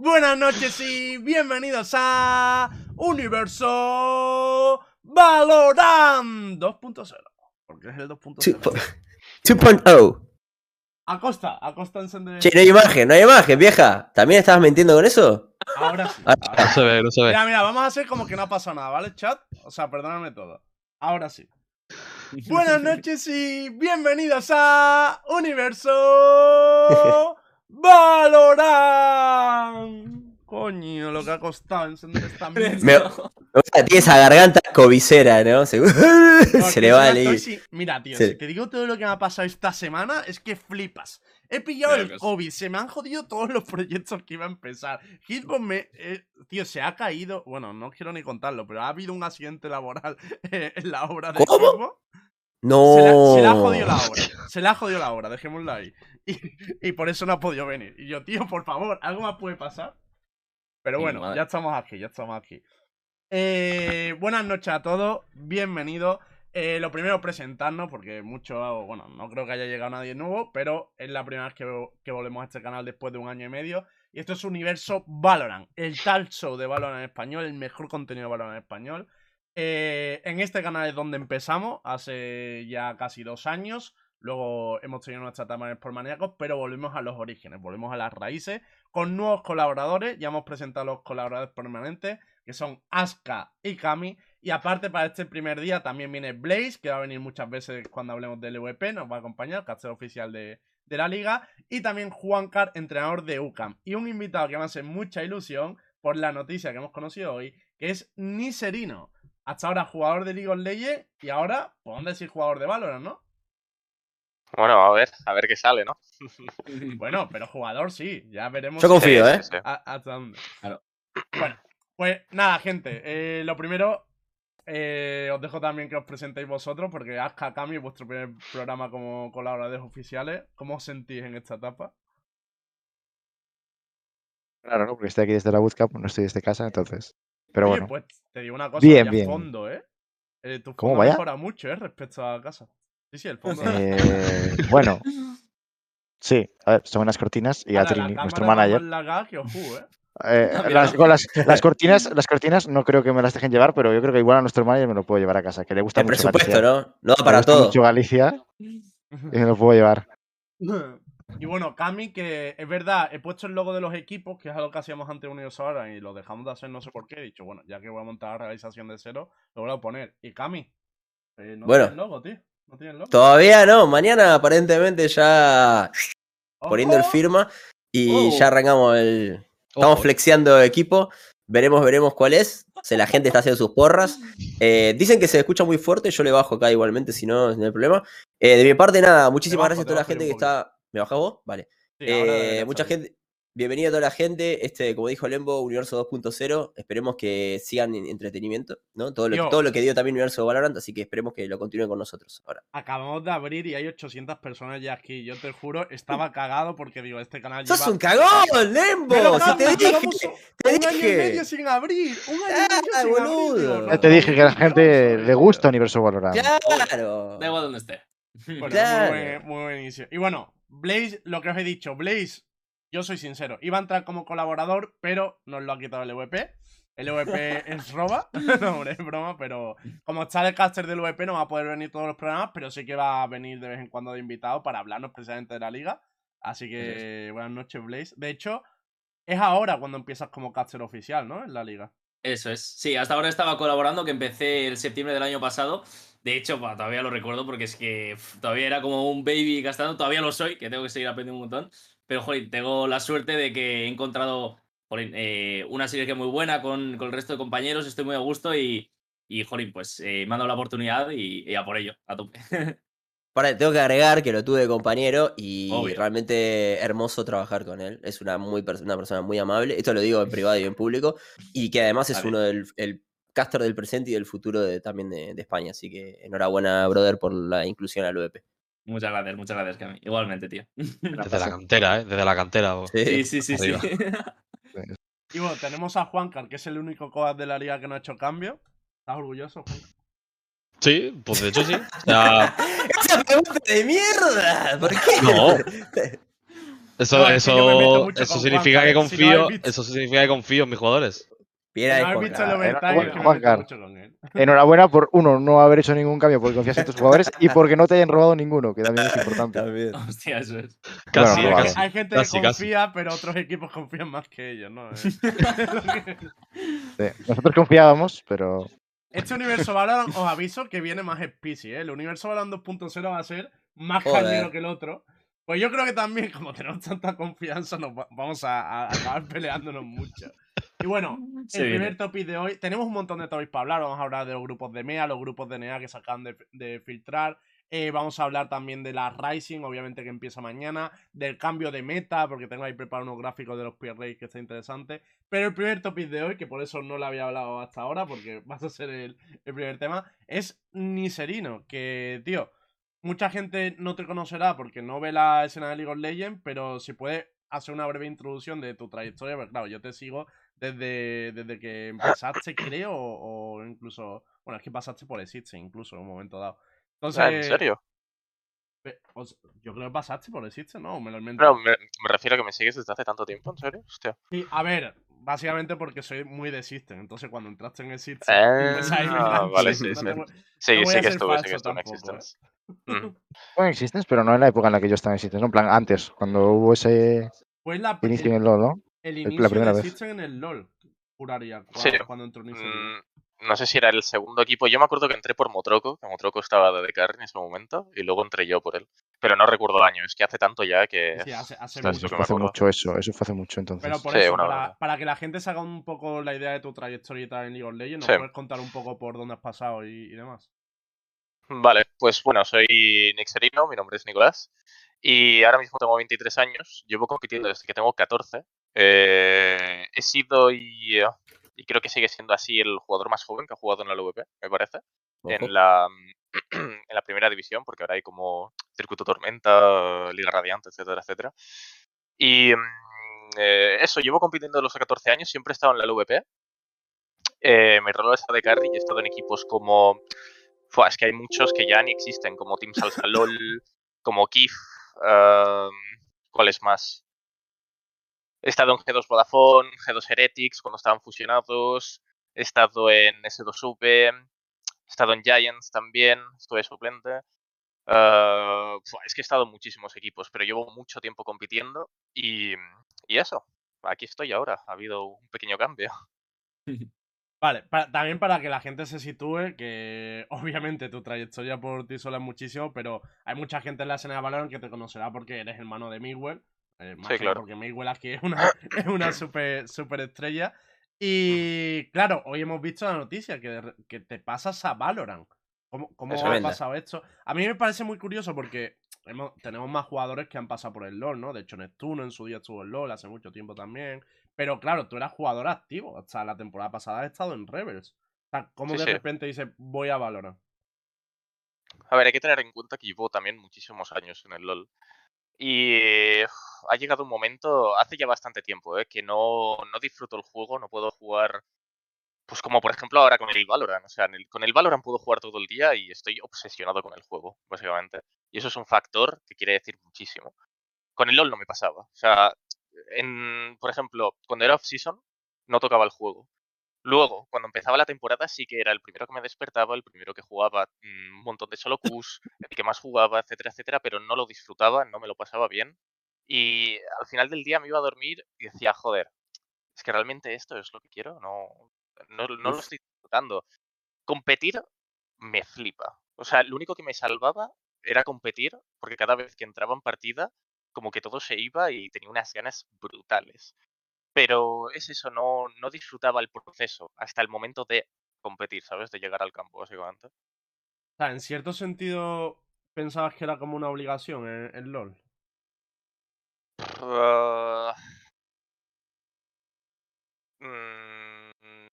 Buenas noches y bienvenidos a Universo Valorant 2.0. Porque es el 2.0. 2.0. Acosta, Acosta encender. Che, no hay imagen, no hay imagen, vieja. ¿También estabas mintiendo con eso? Ahora sí. Ah, ahora No se ve, no se ve. Mira, mira, vamos a hacer como que no ha pasado nada, ¿vale, chat? O sea, perdóname todo. Ahora sí. Buenas noches y bienvenidos a Universo Valorant. Coño, lo que ha costado encender esta mierda. Me, me gusta, tiene esa garganta cobicera, ¿no? Se, No, se le va a leer. Mira, tío, Sí. si te digo todo lo que me ha pasado esta semana, es que flipas. He pillado el. COVID, se me han jodido todos los proyectos que iba a empezar. Hitbox me. eh, tío, se ha caído. Bueno, no quiero ni contarlo, pero ha habido un accidente laboral eh, en la obra de ¿Cómo? Hitbox. No. Se, la, se le ha jodido la obra. Se le ha jodido la obra, dejémoslo ahí. Y, y por eso no ha podido venir. Y yo, tío, por favor, algo más puede pasar. Pero bueno, madre. ya estamos aquí, ya estamos aquí. Eh, buenas noches a todos, bienvenidos. Eh, lo primero, presentarnos, porque mucho, bueno, no creo que haya llegado nadie nuevo, pero es la primera vez que, que volvemos a este canal después de un año y medio. Y esto es Universo Valorant, el tal show de Valorant en español, el mejor contenido de Valorant en español. Eh, en este canal es donde empezamos, hace ya casi dos años. Luego hemos tenido nuestra etapa en Sportmaníacos, pero volvemos a los orígenes, volvemos a las raíces, con nuevos colaboradores. Ya hemos presentado los colaboradores permanentes, que son Aska y Kami. Y aparte, para este primer día también viene Blaze, que va a venir muchas veces cuando hablemos del LVP, nos va a acompañar, caster oficial de, de la liga. Y también Juan Car, entrenador de UCAM. Y un invitado que me hace mucha ilusión por la noticia que hemos conocido hoy, que es Niserino. Hasta ahora jugador de League of Legends y ahora, podemos decir jugador de Valorant, ¿no? Bueno, a ver, a ver qué sale, ¿no? Bueno, pero jugador sí, ya veremos. Yo confío, ¿eh? hasta dónde. Claro. Bueno, pues nada, gente. eh, lo primero, eh, os dejo también que os presentéis vosotros, porque Aska Kami, vuestro primer programa como colaboradores oficiales. ¿Cómo os sentís en esta etapa? Claro, ¿no? Porque estoy aquí desde la bootcamp, no estoy desde casa, entonces. Pero Oye, bueno, pues te digo una cosa, Bien, bien. fondo, ¿eh? Eh, tu ¿Cómo fondo vaya? mejora mucho, ¿eh? Respecto a casa. Sí, sí, el fondo. eh, bueno, sí, a ver, son unas cortinas y a Trini, nuestro manager. ¿eh? eh, las, con las, las cortinas, las cortinas no creo que me las dejen llevar, pero yo creo que igual a nuestro manager me lo puedo llevar a casa, que le gusta El mucho presupuesto, Galicia. ¿no? No para gusta todo. mucho Galicia y me lo puedo llevar. Y bueno, Cami, que es verdad, he puesto el logo de los equipos, que es algo que hacíamos antes de Universo ahora y lo dejamos de hacer no sé por qué. He dicho, bueno, ya que voy a montar la realización de cero, lo voy a poner. Y Cami, eh, no Bueno. tiene el logo, tío. No tiene el logo. Todavía no. Mañana aparentemente ya poniendo el firma y Oh. ya arrancamos el. Estamos Ojo. flexiando equipo. Veremos, veremos cuál es. Si la gente está haciendo sus porras. Eh, dicen que se escucha muy fuerte. Yo le bajo acá igualmente, si no, no hay problema. Eh, de mi parte, nada. Muchísimas bajo, gracias a toda la gente que está. ¿Me bajas vos? Vale. Sí, Eh, mucha gente. Bienvenida a toda la gente. Este, como dijo Lembo, Universo 2.0. Esperemos que sigan en entretenimiento, ¿no? Todo lo, Tío. todo lo que dio también Universo Valorant, así que esperemos que lo continúen con nosotros ahora. Acabamos de abrir y hay 800 personas ya aquí. Yo te juro, estaba cagado porque digo, este canal ¡Sos lleva... un cagón, Lembo! Pero, ¡Si te dije! te un año y dije. medio sin abrir. Un año y medio Ah, sin boludo. abrir. digo, no, te dije que a la gente no, le gusta Universo Valorant. ¡Claro! Da igual donde esté. Bueno, Claro. muy, buen, muy buen inicio. Y bueno, Blaze, lo que os he dicho, Blaze, yo soy sincero, iba a entrar como colaborador, pero nos lo ha quitado el EVP. El EVP es roba, no, hombre, es broma, pero como está el caster del EVP no va a poder venir todos los programas, pero sí que va a venir de vez en cuando de invitado para hablarnos precisamente de la liga. Así que buenas noches, Blaze. De hecho, es ahora cuando empiezas como caster oficial, ¿no? En la liga. Eso es. Sí, hasta ahora estaba colaborando, que empecé el septiembre del año pasado. De hecho, bah, todavía lo recuerdo porque es que pf, todavía era como un baby gastando. Todavía lo soy, que tengo que seguir aprendiendo un montón. Pero, joder, tengo la suerte de que he encontrado jolín, eh, una sinergia muy buena con, con el resto de compañeros. Estoy muy a gusto y, y jolín, pues eh, me han dado la oportunidad y, y a por ello, a tope. Para, tengo que agregar que lo tuve de compañero y Obvio. realmente hermoso trabajar con él. Es una, muy una persona muy amable. Esto lo digo en privado y en público. Y que además es uno del el caster del presente y del futuro de- también de, de España. Así que enhorabuena, brother, por la inclusión al OEP. muchas gracias, muchas gracias, Cami. Igualmente, tío. Desde la cantera, ¿eh? Desde la cantera. vos. Sí, sí, sí, sí. Y bueno, tenemos a Juancar, que es el único coad de la liga que no ha hecho cambio. ¿Estás orgulloso, Juan? Sí, pues de hecho sí. O sea, ¡Esa pregunta de mierda! ¿Por qué? No. Eso, No, que eso, eso significa que ¿eh? Si confío. visto- Eso significa que confío en mis jugadores. ¿No. Enhorabuena por, uno, no haber hecho ningún cambio porque confías en tus jugadores y porque no te hayan robado ninguno, que también es importante. También. Hostia, eso es. Casi, Bueno, casi. Hay gente Casi, que casi. confía, pero otros equipos confían más que ellos, ¿no? Eh, Sí, Nosotros confiábamos, pero Este universo Valorant, os aviso que viene más specy, ¿eh? El universo Valorant 2.0 va a ser más cañero que el otro. Pues yo creo que también, como tenemos tanta confianza, nos va- vamos a, a acabar peleándonos mucho. Y bueno, el viene. primer topic de hoy, tenemos un montón de topics para hablar. Vamos a hablar de los grupos de MEA, los grupos de NEA que se acaban de, de filtrar. Eh, vamos a hablar también de la Rising, obviamente que empieza mañana. Del cambio de meta, porque tengo ahí preparados unos gráficos de los race que está interesante. Pero el primer topic de hoy, que por eso no lo había hablado hasta ahora, porque vas a ser el, el primer tema, es Niserino. Que, tío, mucha gente no te conocerá porque no ve la escena de League of Legends, pero si puedes hacer una breve introducción de tu trayectoria, pues claro, yo te sigo desde, desde que empezaste, creo, o, o incluso. Bueno, es que pasaste por Existe, incluso en un momento dado. Entonces. Ah, ¿En serio? o sea, yo creo que pasaste por Existe, ¿no? ¿O me lo invento? No, me, me refiero a que me sigues desde hace tanto tiempo, ¿en serio? Hostia. Sí, a ver, básicamente porque soy muy de System. Entonces, cuando entraste en Existe. Ah, empezáis mirando, vale, no sí, sí. No que estuve, sí que estuve en ¿eh? Existence. Mm. en Existence, pero no en la época en la que yo estaba en Existence, ¿no? En plan, antes, cuando hubo ese Fue la, inicio el, en el LoL, ¿no? el la inicio primera de vez. System en el LOL. Juraría. Cuando, Sí. cuando entró Niserino. Mm, No sé si era el segundo equipo. Yo me acuerdo que entré por Motroco, que Motroco estaba de carry en ese momento, y luego entré yo por él. Pero no recuerdo el año, es que hace tanto ya que. Sí, hace, mucho. eso que Fue hace mucho eso, eso fue hace mucho entonces. Pero por Sí, eso, una para, para que la gente se haga un poco la idea de tu trayectoria y tal en League of Legends, ¿nos Sí. puedes contar un poco por dónde has pasado y, y demás? Vale, pues bueno, soy Nick Serino, mi nombre es Nicolás, y ahora mismo tengo 23 años, llevo compitiendo desde que tengo 14. Eh, he sido y, eh, y creo que sigue siendo así el jugador más joven que ha jugado en la LVP, me parece, Ojo. en la, en la primera división, porque ahora hay como Circuito Tormenta, Liga Radiante, etcétera, etcétera. Y mm, eh, eso, llevo compitiendo los 14 años, siempre he estado en la LVP. Eh, mi rol es de carry y he estado en equipos como Fua, es que hay muchos que ya ni existen, como Team Salsa LOL, como Kif, ¿cuáles más? He estado en G2 Vodafone, G2 Heretics cuando estaban fusionados, he estado en S2V, he estado en Giants también, estuve suplente. Fua, es que he estado en muchísimos equipos, pero llevo mucho tiempo compitiendo y, y eso, aquí estoy ahora, ha habido un pequeño cambio. Vale, también para que la gente se sitúe, que obviamente tu trayectoria por ti sola es muchísimo, pero hay mucha gente en la escena de Valorant que te conocerá porque eres hermano de Miguel. Más Sí, claro. Porque Miguel aquí es una, es una super, super estrella. Y claro, hoy hemos visto la noticia que, de que te pasas a Valorant. ¿Cómo, cómo ha pasado esto? A mí me parece muy curioso porque hemos- tenemos más jugadores que han pasado por el LoL, ¿no? De hecho, Neptuno en su día estuvo en LoL hace mucho tiempo también. Pero claro, tú eras jugador activo. Hasta la temporada pasada has estado en Rebels. O sea, ¿cómo Sí, de sí. repente dices voy a Valorant? A ver, hay que tener en cuenta que llevo también muchísimos años en el LOL. Y uf, ha llegado un momento, hace ya bastante tiempo, ¿eh? que no, no disfruto el juego, no puedo jugar, pues como por ejemplo ahora con el Valorant. O sea, el- con el Valorant puedo jugar todo el día y estoy obsesionado con el juego, básicamente. Y eso es un factor que quiere decir muchísimo. Con el LOL no me pasaba. O sea, en, por ejemplo, cuando era off-season, no tocaba el juego. Luego, cuando empezaba la temporada, sí que era el primero que me despertaba, el primero que jugaba mm, un montón de solo Qs, el que más jugaba, etcétera, etcétera, pero no lo disfrutaba, no me lo pasaba bien. Y al final del día me iba a dormir y decía, joder, es que realmente esto es lo que quiero, no, no, no lo estoy disfrutando. Competir me flipa. O sea, lo único que me salvaba era competir, porque cada vez que entraba en partida, como que todo se iba y tenía unas ganas brutales. Pero es eso, no, no disfrutaba el proceso hasta el momento de competir, ¿sabes? De llegar al campo, básicamente. O sea, en cierto sentido, pensabas que era como una obligación en, en LoL. Ah, mm,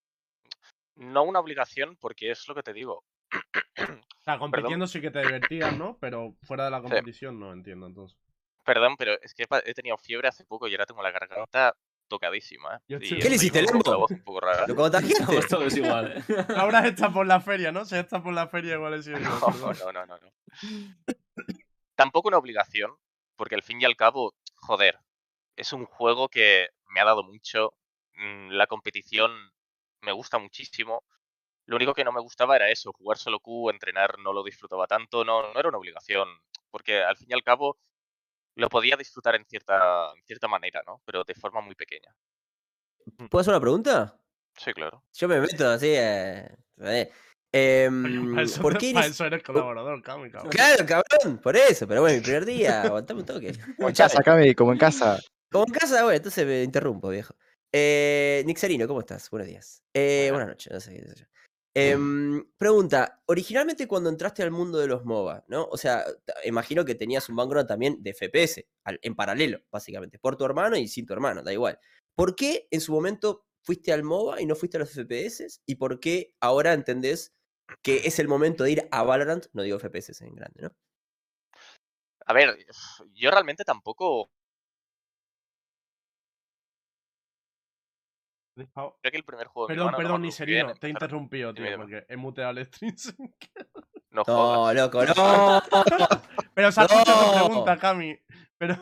no una obligación, porque es lo que te digo. O sea, compitiendo sí que te divertías, ¿no? Pero fuera de la competición no entiendo entonces. Perdón, pero es que he tenido fiebre hace poco y ahora tengo la garganta tocadísima. ¿eh? Y ¿Qué le hiciste, Lembo? voz un poco rara. ¿Lo contagiaste? Estamos todos igual, ¿eh? Ahora está por la feria, ¿no? Si está por la feria igual sido yo, No, no, no, no, no. Tampoco una obligación, porque al fin y al cabo, joder, es un juego que me ha dado mucho. mm, La competición me gusta muchísimo. Lo único que no me gustaba era eso, jugar solo Q, entrenar no lo disfrutaba tanto, no, no era una obligación, porque al fin y al cabo lo podía disfrutar en cierta, en cierta manera, ¿no? Pero de forma muy pequeña. ¿Puedo hacer una pregunta? Sí, claro. Yo me meto así. Eh, eh, eso, ¿Por qué eres colaborador, Cami, cabrón. Claro, cabrón, por eso, pero bueno, mi primer día, aguantame un toque. Como en casa, Cami, como en casa. Como en casa, bueno, entonces me interrumpo, viejo. Eh, Nixerino, ¿cómo estás? Buenos días. Eh, buenas noches, no sé qué Em, pregunta, originalmente cuando entraste al mundo de los MOBA, ¿no? O sea, imagino que tenías un background también de FPS, al- en paralelo, básicamente, por tu hermano y sin tu hermano, da igual. ¿Por qué en su momento fuiste al MOBA y no fuiste a los FPS? ¿Y por qué ahora entendés que es el momento de ir a Valorant? No digo FPS en grande, ¿no? A ver, yo realmente tampoco creo que el primer juego de Perdón, no perdón, me ni acuerdo muy bien, serino, te he interrumpido, tío, dime. porque he muteado el stream. sin. No No, loco, no. Pero se ha escuchado tu pregunta, Cami. Pero...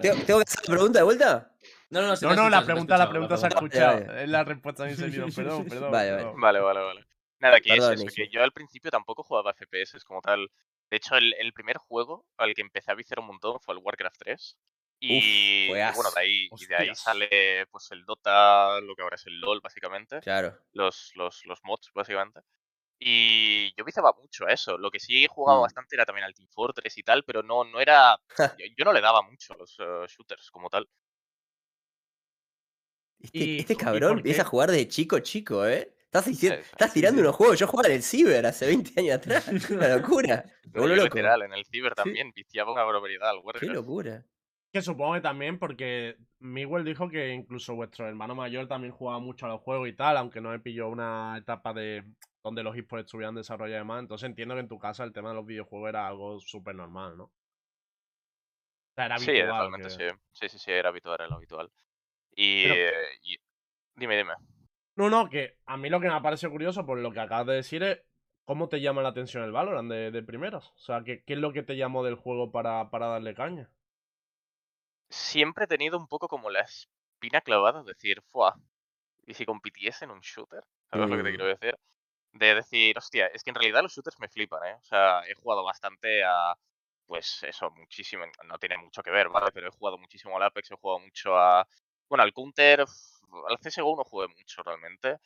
¿Tengo, tengo que hacer la pregunta de vuelta? No, no, no, No, no, la pregunta, la pregunta se ha escuchado. Es la respuesta ni serino, perdón, perdón. Vale, vale. perdón. Vale, vale, vale. Nada, que Perdón, es eso, que yo al principio tampoco jugaba FPS como tal. De hecho, el, el primer juego al que empecé a viciar un montón fue el Warcraft 3. Y, y bueno, de ahí, y de ahí sale pues el Dota, lo que ahora es el LOL, básicamente. Claro. Los, los, los mods, básicamente. Y yo viciaba mucho a eso. Lo que sí jugaba Mm. bastante era también al Team Fortress y tal, pero no, no era. yo, yo no le daba mucho a los eh, shooters como tal. Este, Y- este ¿y cabrón empieza a qué? jugar de chico, chico, ¿eh? Estás, diciendo, Sí, sí, estás sí, tirando sí. unos juegos. Yo jugaba en el Ciber hace 20 años atrás. Una locura. Me No, vuelvo yo loco. literal, en el Ciber también viciaba una barbaridad al Qué Warcraft. locura. Que supongo que también porque Miguel dijo que incluso vuestro hermano mayor también jugaba mucho a los juegos y tal, aunque no me pilló una etapa de donde los esports estuvieran desarrollados más. Entonces entiendo que en tu casa el tema de los videojuegos era algo súper normal, ¿no? O sea, era Sí, habitual. realmente que- sí. Sí, sí, sí, era habitual, era lo habitual. Y, Pero- eh, y- Dime, dime. No, no, que a mí lo que me ha parecido curioso por lo que acabas de decir es cómo te llama la atención el Valorant de, de primeras. O sea, ¿qué, qué es lo que te llamó del juego para, para darle caña? Siempre he tenido un poco como la espina clavada, de decir, ¡fua! ¿Y si compitiese en un shooter? ¿Sabes lo que te Mm. quiero decir? De decir, hostia, es que en realidad los shooters me flipan, ¿eh? O sea, he jugado bastante a. Pues eso, muchísimo. No tiene mucho que ver, ¿vale? Pero he jugado muchísimo al Apex, he jugado mucho a. Bueno, al Counter, al CSGO no jugué mucho realmente.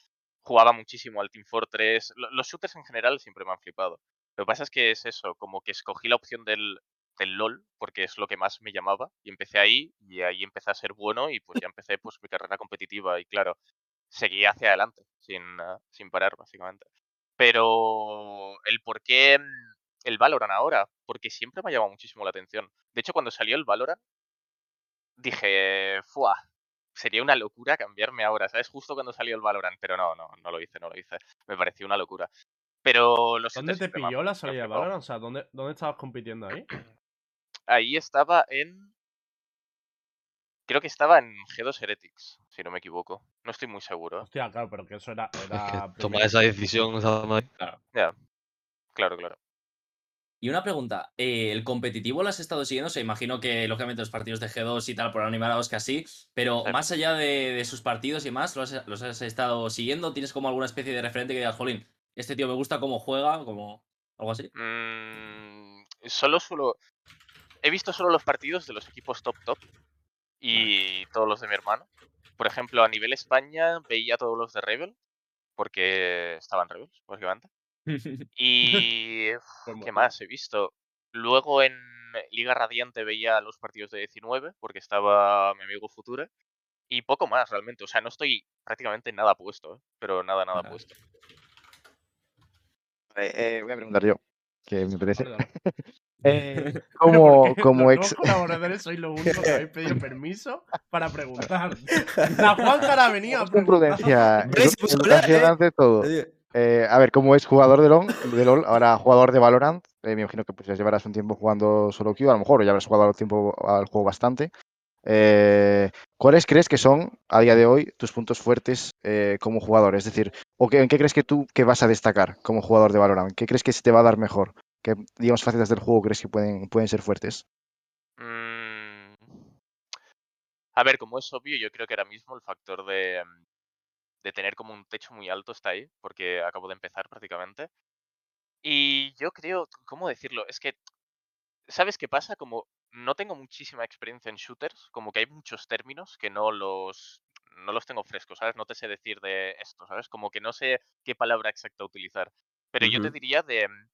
Jugaba muchísimo al Team Fortress. lo- Los shooters en general siempre me han flipado. Lo que pasa es que es eso, como que escogí la opción del, del LOL, porque es lo que más me llamaba, y empecé ahí, y ahí empecé a ser bueno, y pues ya empecé pues mi carrera competitiva, y claro, seguí hacia adelante, sin, ah, sin parar, básicamente. Pero el por qué mm, el Valorant ahora, porque siempre me ha llamado muchísimo la atención. De hecho, cuando salió el Valorant, dije, ¡fua! Sería una locura cambiarme ahora, ¿sabes? Justo cuando salió el Valorant, pero no, no, no lo hice, no lo hice. Me pareció una locura. Pero los ¿Dónde te pilló la salida de. Valorant? O sea, ¿dónde, ¿dónde estabas compitiendo ahí? Ahí estaba en. Creo que estaba en G2 Heretics, si no me equivoco. No estoy muy seguro. Hostia, claro, pero que eso era. Es era que tomar esa decisión. Ya. Claro, claro. Y una pregunta, eh, ¿el competitivo lo has estado siguiendo? O sea, imagino que lógicamente los partidos de G2 y tal por animados que así, pero Sí. más allá de, de sus partidos y más, ¿los has, los has estado siguiendo? ¿Tienes como alguna especie de referente que digas, jolín, este tío me gusta cómo juega, como algo así? Mm, solo suelo. He visto solo los partidos de los equipos top top y todos los de mi hermano. Por ejemplo, a nivel España veía todos los de Rebel, porque estaban Rebels, básicamente. Y. uf, Pues ¿Qué más he visto? Luego en Liga Radiante veía los partidos de 19, porque estaba mi amigo Future. Y poco más, realmente. O sea, no estoy prácticamente nada puesto, ¿eh? pero nada, nada Vale. puesto. Eh, eh, voy a preguntar yo, que me parece. Eh, como, como ex. colaboradores sois los únicos que habéis pedido permiso para preguntar. La Juan Cara venía a Con preguntar. prudencia, Pero se puso a hablar, educación ¿eh? ante todo. Eh, a ver, como es jugador de LOL, de LOL ahora jugador de Valorant, eh, me imagino que pues ya llevarás un tiempo jugando solo Q, a lo mejor o ya habrás jugado al tiempo al juego bastante. Eh, ¿Cuáles crees que son a día de hoy tus puntos fuertes eh, como jugador? Es decir, ¿o qué- en qué crees que tú que vas a destacar como jugador de Valorant? ¿Qué crees que se te va a dar mejor? ¿Qué, digamos, facetas del juego crees que pueden, pueden ser fuertes? Mm, A ver, como es obvio, yo creo que ahora mismo el factor de, mm, de tener como un techo muy alto está ahí, porque acabo de empezar prácticamente. Y yo creo, ¿cómo decirlo? Es que, ¿sabes qué pasa? Como no tengo muchísima experiencia en shooters, como que hay muchos términos que no los, no los tengo frescos, ¿sabes? No te sé decir de esto, ¿sabes? Como que no sé qué palabra exacta utilizar. Pero yo te diría de, mm,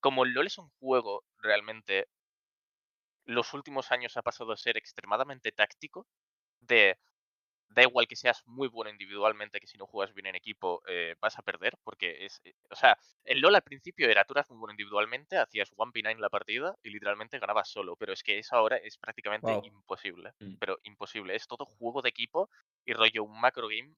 como el LoL es un juego realmente, los últimos años ha pasado a ser extremadamente táctico, de da igual que seas muy bueno individualmente, que si no juegas bien en equipo eh, vas a perder, porque es, eh, o sea, el LoL al principio era, tú eras muy bueno individualmente, hacías 1v9 la partida y literalmente ganabas solo, pero es que eso ahora es prácticamente Wow. imposible, Mm. pero imposible, es todo juego de equipo y rollo un macro game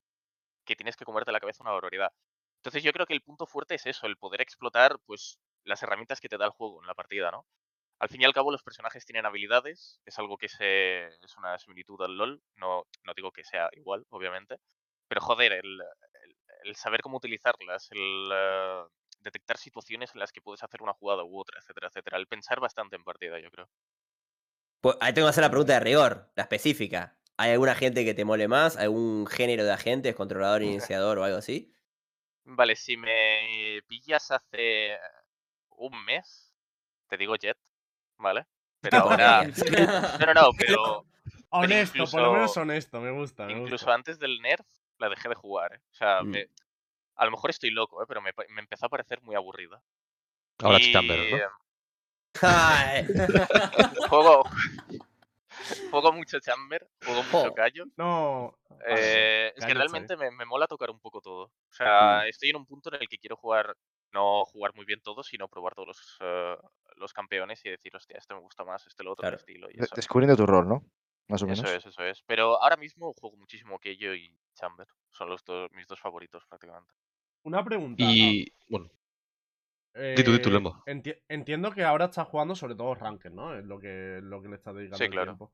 que tienes que comerte la cabeza una barbaridad. Entonces yo creo que el punto fuerte es eso, el poder explotar pues las herramientas que te da el juego en la partida, ¿no? Al fin y al cabo los personajes tienen habilidades, es algo que se, es una similitud al LoL, no, no digo que sea igual, obviamente, pero joder, el, el- el saber cómo utilizarlas, el eh, detectar situaciones en las que puedes hacer una jugada u otra, etcétera, etcétera, el pensar bastante en partida, yo creo. Pues ahí tengo que hacer la pregunta de rigor, la específica. ¿Hay alguna gente que te mole más? ¿Algún género de agentes, controlador, iniciador o algo así? Vale, si me pillas hace un mes, te digo Jet, ¿vale? Pero ahora... No, no, no, pero... Honesto, por lo menos honesto, me gusta. Me Incluso gusta. antes del nerf la dejé de jugar, ¿eh? O sea, Mm. me- a lo mejor estoy loco, ¿eh? Pero me, me empezó a parecer muy aburrida. Ahora y Chamber, ¿no? Ay, juego, juego mucho Chamber, juego mucho. Callo. No. eh, es que realmente me, me mola tocar un poco todo. O sea, estoy en un punto en el que quiero jugar, no jugar muy bien todo, sino probar todos los, eh, los campeones y decir, hostia, este me gusta más, este lo otro, Claro. mi estilo. Y eso. descubriendo tu rol, ¿no? Más o Eso menos. es, eso es. Pero ahora mismo juego muchísimo Keio y Chamber. Son los dos, mis dos favoritos prácticamente. Una pregunta. Y bueno, di tú, di tú, Eh, Lembo. enti- entiendo que ahora estás jugando sobre todo Ranked, ¿no? Es lo que, lo que le estás dedicando Sí, el claro. tiempo.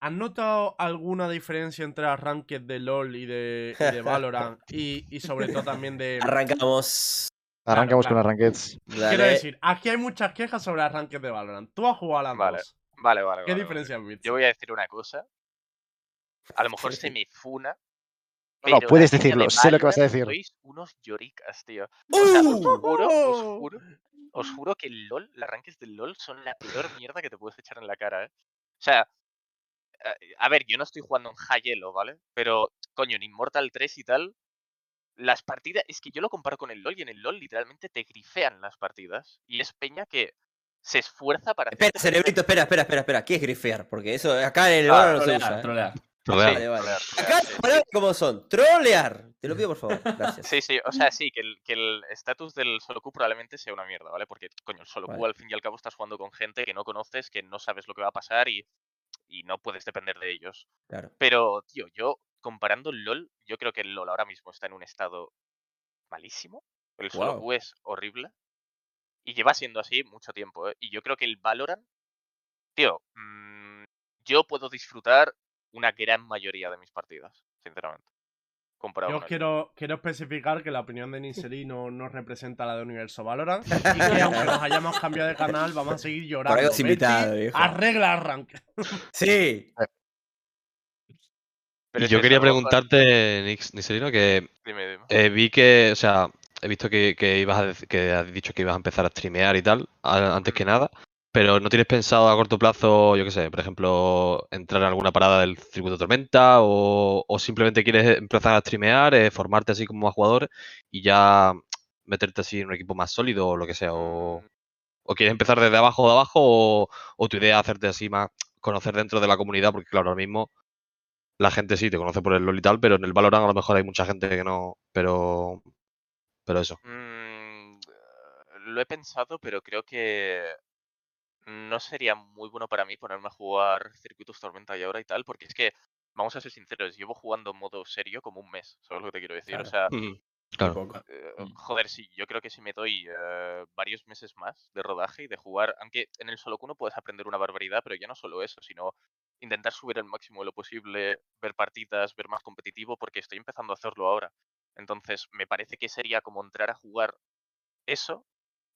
¿Has notado alguna diferencia entre las Ranked de LoL y de, y de Valorant? y, y sobre todo también de. arrancamos. Arrancamos claro. con las rankeds. Quiero decir, aquí hay muchas quejas sobre las Ranked de Valorant. Tú has jugado a las Vale, dos. Vale, vale. ¿Qué vale, vale. diferencia visto? Yo voy a decir una cosa. A lo mejor se me funa. No, puedes decirlo, de sé lo que vas a decir. Sois unos lloricas, tío. O sea, os juro, os juro, os juro que el LOL, las rankings del LOL son la peor mierda que te puedes echar en la cara, ¿eh? O sea, eh, a ver, yo no estoy jugando en High Elo, ¿vale? Pero, coño, en Immortal 3 y tal, las partidas, es que yo lo comparo con el LOL y en el LOL literalmente te grifean las partidas. Y es peña que se esfuerza para Espera, cerebrito, espera, espera, espera, espera. ¿Qué es grifear? Porque eso acá en el Ah, Valorant no se trolear, usa. ¿eh? trolear. Trolear. Vale, vale. trolear, Acá trolear, las sí, palabras como son. Trolear. Te lo pido por favor. Gracias. Sí, sí, o sea, sí, que el que el estatus del solo queue probablemente sea una mierda, ¿vale? Porque, coño, el solo Vale. al fin y al cabo estás jugando con gente que no conoces, que no sabes lo que va a pasar y, y no puedes depender de ellos. Claro. Pero, tío, yo, comparando el LOL, yo creo que el LOL ahora mismo está en un estado malísimo. El solo es horrible. Y lleva siendo así mucho tiempo, ¿eh? Y yo creo que el Valorant, tío, mm, yo puedo disfrutar una gran mayoría de mis partidas, sinceramente. Comparado Yo con el quiero, quiero especificar que la opinión de Ninseri no, no representa la de Universo Valorant. Y que aunque nos hayamos cambiado de canal, vamos a seguir llorando. Betty, invitado, viejo. Arregla Rank. Sí. Pero yo que quería preguntarte, Nix, Niselino, que Dime, dime. eh, vi que, o sea, he visto que, que ibas a que has dicho que ibas a empezar a streamear y tal, a- antes que nada, pero ¿no tienes pensado a corto plazo, yo qué sé, por ejemplo, entrar en alguna parada del circuito tormenta o, o simplemente quieres empezar a streamear, eh, formarte así como jugador y ya meterte así en un equipo más sólido o lo que sea? O, Mm, o quieres empezar desde abajo de abajo o, o tu idea es hacerte así más, conocer dentro de la comunidad, porque claro, ahora mismo la gente sí te conoce por el LoL y tal, pero en el Valorant a lo mejor hay mucha gente que no, pero pero eso. Mm, lo he pensado, pero creo que no sería muy bueno para mí ponerme a jugar circuitos tormenta y ahora y tal, porque es que, vamos a ser sinceros, llevo jugando en modo serio como un mes, ¿sabes lo que te quiero decir? O sea, Mm, Claro. Eh, Mm. joder, sí, yo creo que si me doy eh, varios meses más de rodaje y de jugar, aunque en el solo uno puedes aprender una barbaridad, pero ya no solo eso, sino intentar subir el máximo de lo posible, ver partidas, ver más competitivo, porque estoy empezando a hacerlo ahora. Entonces, me parece que sería como entrar a jugar eso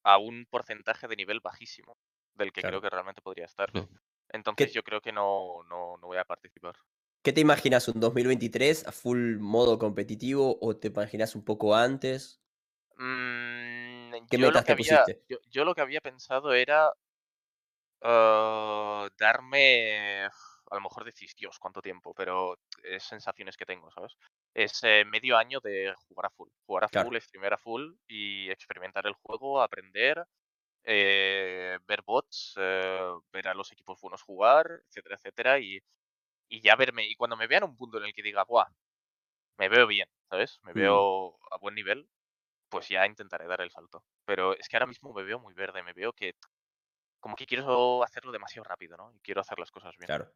a un porcentaje de nivel bajísimo del que Claro. creo que realmente podría estar. Sí. Entonces yo creo que no, no, no voy a participar. ¿Qué te imaginas? ¿Un 2023 a full modo competitivo o te imaginas un poco antes? Mm, ¿Qué metas te había, pusiste? yo, yo lo que había pensado era ah, darme, a lo mejor decís, Dios, cuánto tiempo, pero es sensaciones que tengo, ¿sabes? Es eh, medio año de jugar a full, jugar a Claro. full, streamear a full y experimentar el juego, aprender, eh, ver bots, eh, ver a los equipos buenos jugar, etcétera, etcétera, y, y ya verme, y cuando me vean un punto en el que diga, ¡buah! Me veo bien, ¿sabes? Me Mm. veo a buen nivel, pues ya intentaré dar el salto. Pero es que ahora mismo me veo muy verde, me veo que como que quiero hacerlo demasiado rápido, ¿no? Y quiero hacer las cosas bien. Claro.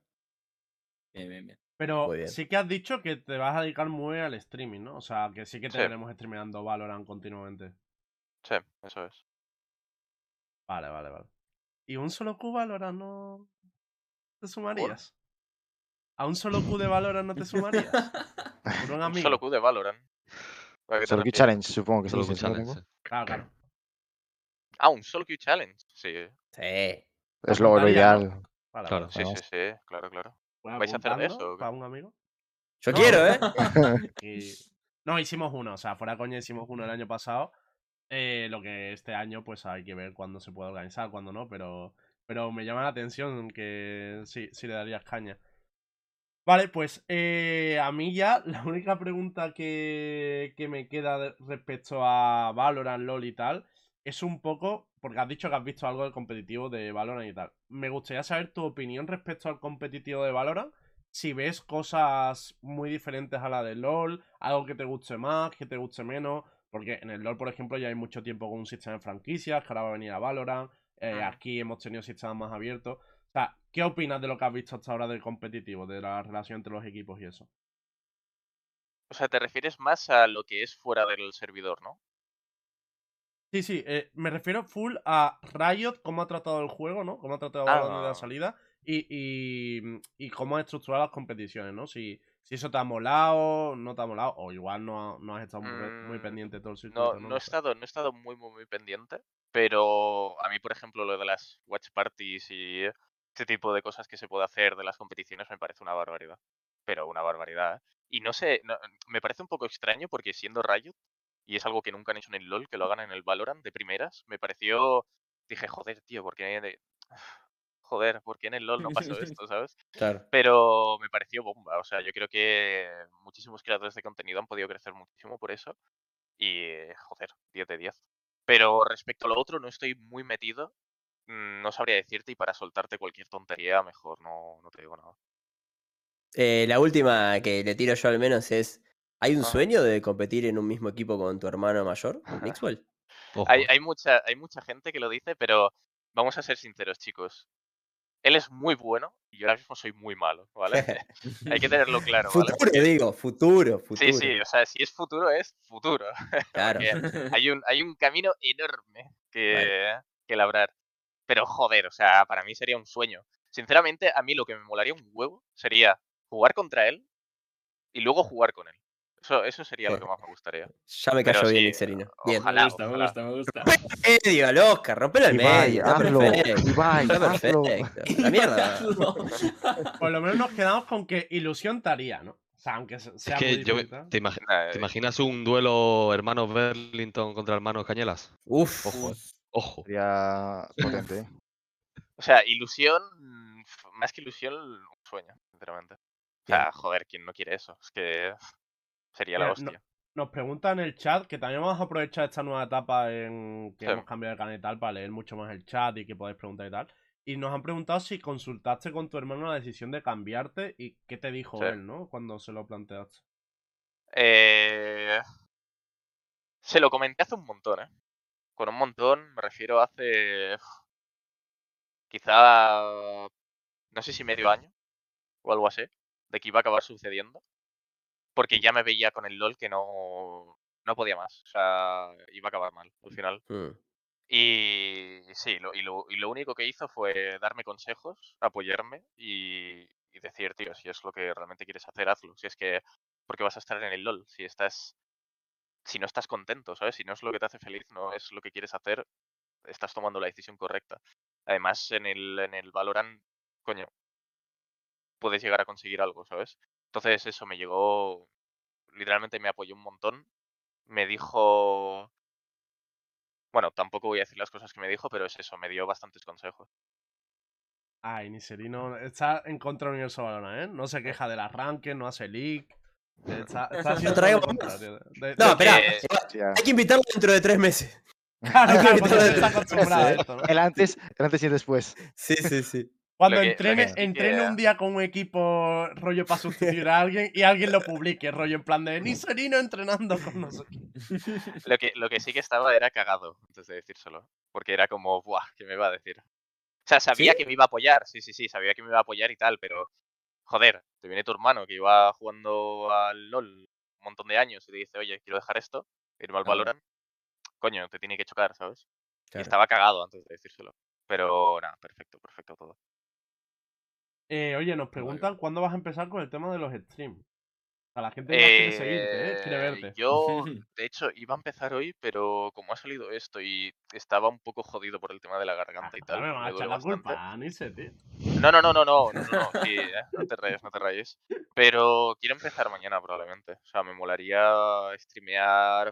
Bien, bien, bien. Pero sí que has dicho que te vas a dedicar muy al streaming, ¿no? O sea, que sí que te Sí. veremos streameando Valorant continuamente. Sí, eso es. Vale, vale, vale. ¿Y un solo Q Valorant no te sumarías? ¿A un solo Q de Valorant no te sumarías? Por un solo Q de Valorant. ¿A qué te Solo refieres? challenge, supongo que se Solo me challenge. sí. Claro, claro. Ah, un solo Q challenge. Sí, Sí. Es lo, ideal. Vale, Claro. vale. sí, sí, sí, claro, claro. Pues ¿Vais a hacer de eso? ¿Para un amigo? Yo No. quiero, ¿eh? Y- No, hicimos uno, o sea, fuera coña hicimos uno el año pasado. Eh, lo que este año, pues hay que ver cuándo se puede organizar, cuándo no, pero, pero me llama la atención que sí, sí le darías caña. Vale, pues eh, a mí ya la única pregunta que, que me queda respecto a Valorant, LOL y tal es un poco, porque has dicho que has visto algo del competitivo de Valorant y tal. Me gustaría saber tu opinión respecto al competitivo de Valorant. Si ves cosas muy diferentes a la de LOL, algo que te guste más, que te guste menos. Porque en el LOL, por ejemplo, ya hay mucho tiempo con un sistema de franquicias, que ahora va a venir a Valorant. eh, Mm. Aquí hemos tenido sistemas más abiertos. O sea, ¿qué opinas de lo que has visto hasta ahora del competitivo, de la relación entre los equipos y eso? O sea, te refieres más a lo que es fuera del servidor, ¿no? Sí, sí, eh, me refiero full a Riot, cómo ha tratado el juego, ¿no? Cómo ha tratado desde la Ah. salida y, y, y cómo ha estructurado las competiciones, ¿no? Si, si eso te ha molado, no te ha molado, o igual no, ha- no has estado muy, muy Mm, pendiente todo el circuito, No, ¿no? no he estado, no he estado muy, muy, muy pendiente, pero a mí, por ejemplo, lo de las watch parties y este tipo de cosas que se puede hacer de las competiciones me parece una barbaridad. Pero una barbaridad. ¿eh? Y no sé, no- me parece un poco extraño porque siendo Riot, y es algo que nunca han hecho en el LoL, que lo hagan en el Valorant de primeras, me pareció, dije, joder, tío, ¿por qué, de- joder, ¿por qué en el LoL no pasó esto, sabes? Claro. Pero me pareció bomba. O sea, yo creo que muchísimos creadores de contenido han podido crecer muchísimo por eso. Y, joder, 10 de 10. Pero respecto a lo otro, no estoy muy metido. Mm, No sabría decirte y para soltarte cualquier tontería, mejor no, no te digo nada. Eh, la última que le tiro yo al menos es. ¿Hay un sueño de competir en un mismo equipo con tu hermano mayor, con Mixwell? Hay, hay, mucha, hay mucha gente que lo dice, pero vamos a ser sinceros, chicos. Él es muy bueno y yo ahora mismo soy muy malo, ¿vale? hay que tenerlo claro, ¿vale? futuro, digo, futuro, futuro. Sí, sí, o sea, si es futuro, es futuro. Claro. Hay un, hay un camino enorme que, que labrar. Pero joder, o sea, para mí sería un sueño. Sinceramente, a mí lo que me molaría un huevo sería jugar contra él y luego jugar con él. Eso, eso sería lo que más me gustaría. Ya me cayó bien. Bien. ojalá. me gusta, me gusta, me gusta. Medio al Oscar, rompelo al medio. Está hazlo. perfecto. Ibai, perfecto. La mierda. Por lo menos nos quedamos con que ilusión te haría, ¿no? O sea, aunque se- Es sea que muy yo. ¿te, eh, imaginas un duelo hermanos Burlington contra hermanos Cañelas? Uf. Ojo. Ojo. Sería potente. ¿eh? O sea, ilusión, mm, más que ilusión, un sueño, sinceramente. O sea, joder, ¿quién no quiere eso? Es que sería la no- hostia. Nos preguntan en el chat que también vamos a aprovechar esta nueva etapa en que Sí. hemos cambiado de canal y tal para leer mucho más el chat y que podáis preguntar y tal. Y nos han preguntado si consultaste con tu hermano la decisión de cambiarte y qué te dijo Sí. él, ¿no? Cuando se lo planteaste. Eh, Se lo comenté hace un montón, ¿eh? Con un montón me refiero a hace... Quizá... No sé si medio año o algo así, de que iba a acabar sucediendo. Porque ya me veía con el LOL que no... No podía más. O sea, iba a acabar mal al final. Mm. Y sí, lo, y, lo, y lo único que hizo fue darme consejos, apoyarme y, y decir, tío, si es lo que realmente quieres hacer, hazlo. Si es que, porque vas a estar en el LOL? Si estás, si no estás contento, ¿sabes? Si no es lo que te hace feliz, no es lo que quieres hacer, estás tomando la decisión correcta. Además, en el, en el Valorant coño, puedes llegar a conseguir algo, ¿sabes? Entonces eso me llegó, literalmente me apoyó un montón. Me dijo, bueno, tampoco voy a decir las cosas que me dijo, pero es eso, me dio bastantes consejos. Ay, Niserino está en contra del universo Valorant, ¿eh? No se queja del arranque, no hace leak. Está, está traigamos más. contrario. De- No, de- espera. que-. Hay que invitarlo dentro de tres meses. Claro, claro, está acostumbrado a esto, ¿no? El antes, el antes y el después. Sí, sí, sí. Cuando que- entrene, que sí entrene que- un día con un equipo rollo para sustituir a alguien y alguien lo publique, rollo en plan de Niserino entrenando con nosotros. Lo que, lo que sí que estaba era cagado antes de decírselo. Porque era como, buah, ¿qué me va a decir? O sea, sabía ¿Sí? que me iba a apoyar, sí, sí, sí, sabía que me iba a apoyar y tal, pero joder, te viene tu hermano que iba jugando al LOL un montón de años y te dice, oye, quiero dejar esto, irme al. Valorant. Coño, te tiene que chocar, ¿sabes? Y estaba cagado antes de decírselo. Pero nada, perfecto, perfecto todo. Eh, oye, nos preguntan cuándo vas a empezar con el tema de los streams. Sea, la gente ya quiere seguirte, ¿eh? Quiere Eh, verte. Yo, de hecho, iba a empezar hoy, pero como ha salido esto y estaba un poco jodido por el tema de la garganta y Ah, tal, me van a echar la bastante. culpa a Nise, tío. No, no, no, no, no, no, no, sí, eh, no te rayes, no te rayes. Pero quiero empezar mañana probablemente. O sea, me molaría streamear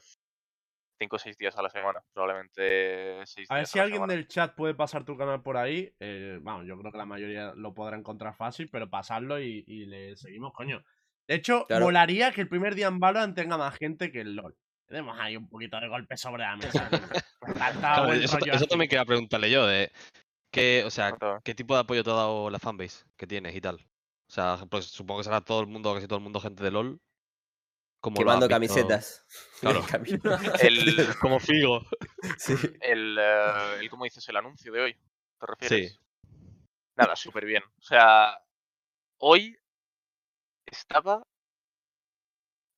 5 o 6 días a la semana. Probablemente 6 A ver días si a la alguien semana. del chat puede pasar tu canal por ahí. eh, vamos, yo creo que la mayoría lo podrá encontrar fácil, pero pasarlo y, y le seguimos, coño. De hecho, Claro. molaría que el primer día en Valorant tenga más gente que el LOL. Tenemos ahí un poquito de golpe sobre la mesa. Claro, buen eso, también quería preguntarle yo, de qué, o sea, qué tipo de apoyo te ha dado la fanbase que tienes y tal. O sea, pues supongo que será todo el mundo, casi todo el mundo gente de LOL. Como Quemando camisetas. Claro. El, Como Figo. sí. el, eh, el, ¿cómo dices? El anuncio de hoy, ¿te refieres? Sí. Nada, súper bien. O sea, hoy estaba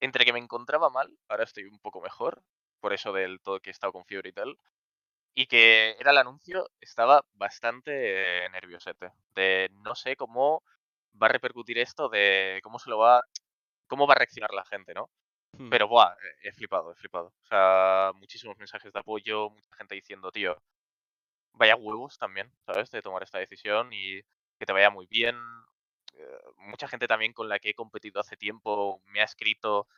entre que me encontraba mal, ahora estoy un poco mejor, por eso del todo que he estado con fiebre y tal, y que era el anuncio, estaba bastante nerviosete. De no sé cómo va a repercutir esto, de cómo se lo va, cómo va a reaccionar la gente, ¿no? Hmm. Pero, buah, he flipado, he flipado. O sea, muchísimos mensajes de apoyo, mucha gente diciendo, tío, vaya huevos también, ¿sabes? De tomar esta decisión y que te vaya muy bien. Eh, mucha gente también con la que he competido hace tiempo me ha escrito,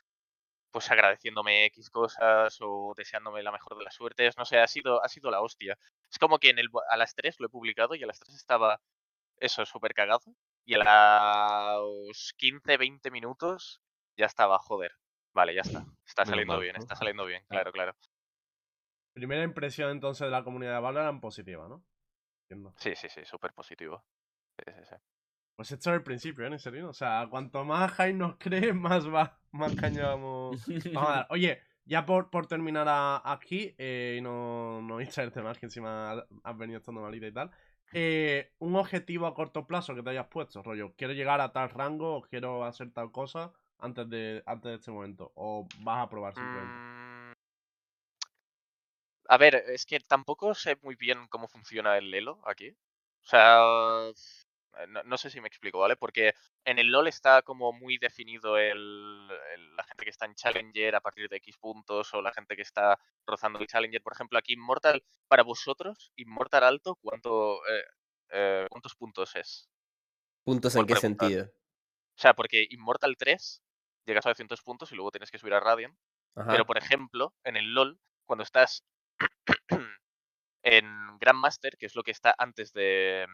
pues agradeciéndome X cosas o deseándome la mejor de las suertes. No sé, ha sido, ha sido la hostia. Es como que en el, a las 3 lo he publicado y a las 3 estaba eso, súper cagado. Y a los 15, 20 minutos ya estaba, joder. Vale, ya está. Está saliendo bien, está saliendo bien, claro, claro. Primera impresión entonces de la comunidad de Valorant positiva, ¿no? Entiendo. Sí, sí, sí, súper positivo. Sí, sí, sí. Pues esto es el principio, ¿eh, Niserino? O sea, cuanto más hype nos cree, más va, más caña vamos, vamos a dar. Oye, ya por, por terminar a- aquí, eh, y no, no distraerte más, que encima has venido estando malita y tal. Eh, un objetivo a corto plazo que te hayas puesto, rollo, quiero llegar a tal rango o quiero hacer tal cosa antes de, antes de este momento. O vas a probar simplemente. Mm, A ver, es que tampoco sé muy bien cómo funciona el Elo aquí. O sea, no, no sé si me explico, ¿vale? Porque en el LoL está como muy definido el, el- la gente que está en Challenger a partir de X puntos o la gente que está rozando el Challenger. Por ejemplo, aquí Immortal, para vosotros, Immortal alto, ¿cuánto, eh, eh, ¿cuántos puntos es? ¿Puntos en qué preguntar. sentido? O sea, porque Immortal 3 llegas a 200 puntos y luego tienes que subir a Radiant. Ajá. Pero, por ejemplo, en el LOL, cuando estás en Grandmaster, que es lo que está antes de,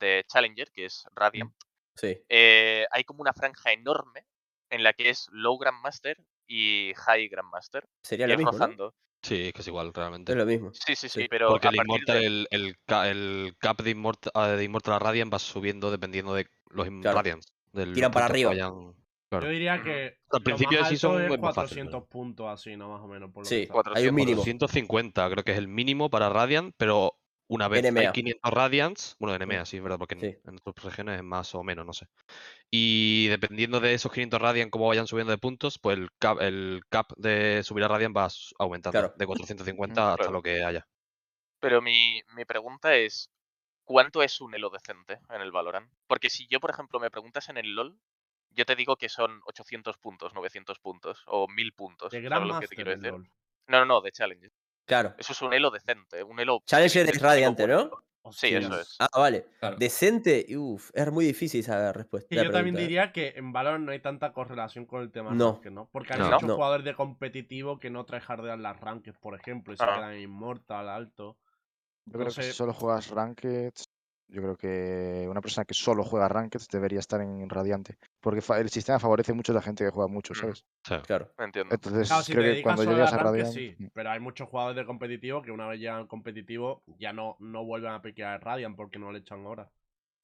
de Challenger, que es Radiant, Sí. eh, hay como una franja enorme en la que es Low Grandmaster y High Grandmaster. Sería lo mismo. Sí, es que es igual, realmente. Es lo mismo. Sí, sí, sí, Sí, pero Porque el Immortal, de- el, el, ca- el cap de Immortal, ah, de Immortal a Radiant va subiendo dependiendo de los Claro. Radiants. Tiran para arriba. vayan- claro. Yo diría que Al principio sí son es muy fácil, 400 pero- puntos así, ¿no? Más o menos. Por lo Sí, que hay un 400, mínimo. 150 creo que es el mínimo para Radiant, pero una vez NMA. hay 500 Radiants, bueno, NMA sí, es verdad, porque en, Sí. en otras regiones es más o menos, no sé. Y dependiendo de esos 500 Radiant, cómo vayan subiendo de puntos, pues el cap, el cap de subir a Radiant va aumentando Claro. de 450 hasta Claro. lo que haya. Pero mi, mi pregunta es, ¿cuánto es un elo decente en el Valorant? Porque si yo, por ejemplo, me preguntas en el LoL, yo te digo que son 800 puntos, 900 puntos o 1000 puntos. De ¿Sabes Gran lo que te quiero decir? LOL. No, no, no, de Challenger. Claro. Eso es un elo decente, un elo... Challenger es radiante, bueno. ¿no? Sí, eso es. Ah, vale. Claro. Decente, uff, es muy difícil esa respuesta. La yo también pregunta, ¿eh? diría que en Valorant no hay tanta correlación con el tema No. ranked, ¿no? Porque hay No. muchos No. jugadores de competitivo que no tryhardean las ranked, por ejemplo, y se Ah. quedan en Immortal, alto. Yo creo que si solo juegas Ranked, yo creo que una persona que solo juega Ranked debería estar en Radiante. Porque fa- el sistema favorece mucho a la gente que juega mucho, Mm. ¿sabes? Sí. Claro. Entiendo. Entonces Claro, si creo te que dedicas cuando a llegas a ranked, Radiant. sí. Pero hay muchos jugadores de competitivo que una vez llegan al competitivo ya no, no vuelven a piquear Radiant porque no le echan horas.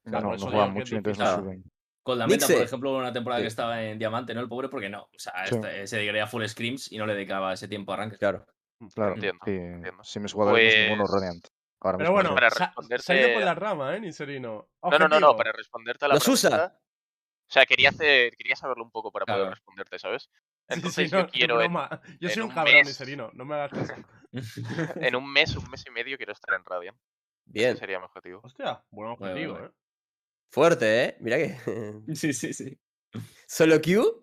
No, Claro, no, juegan mucho y entonces no difícil. suben. Con la meta, por ejemplo, una temporada que estaba en Diamante, ¿no? El pobre, porque no. O sea, Sí. este- se dedicaría a full scrims y no le dedicaba ese tiempo a arranques. Claro. Claro, Entiendo, sí. entiendo. Si mis jugadores son ninguno Pues- Radiant. Ahora Pero bueno. Para responderte se ha ido por a- la rama, ¿eh, Niserino? No, no, no, no, para responderte a la ¿Los usa? pregunta. O sea, quería hacer, quería saberlo un poco para poder Claro. responderte, ¿sabes? Sí, sí, Entonces no, yo quiero en. Yo soy en un un cabrón, mes- Niserino, no me hagas caso. en un mes, un mes y medio quiero estar en Radiant. Bien. Ese sería mi objetivo. Hostia, buen objetivo. ¿eh? Fuerte, ¿eh? Mira que. Sí, sí, sí. ¿Solo Q?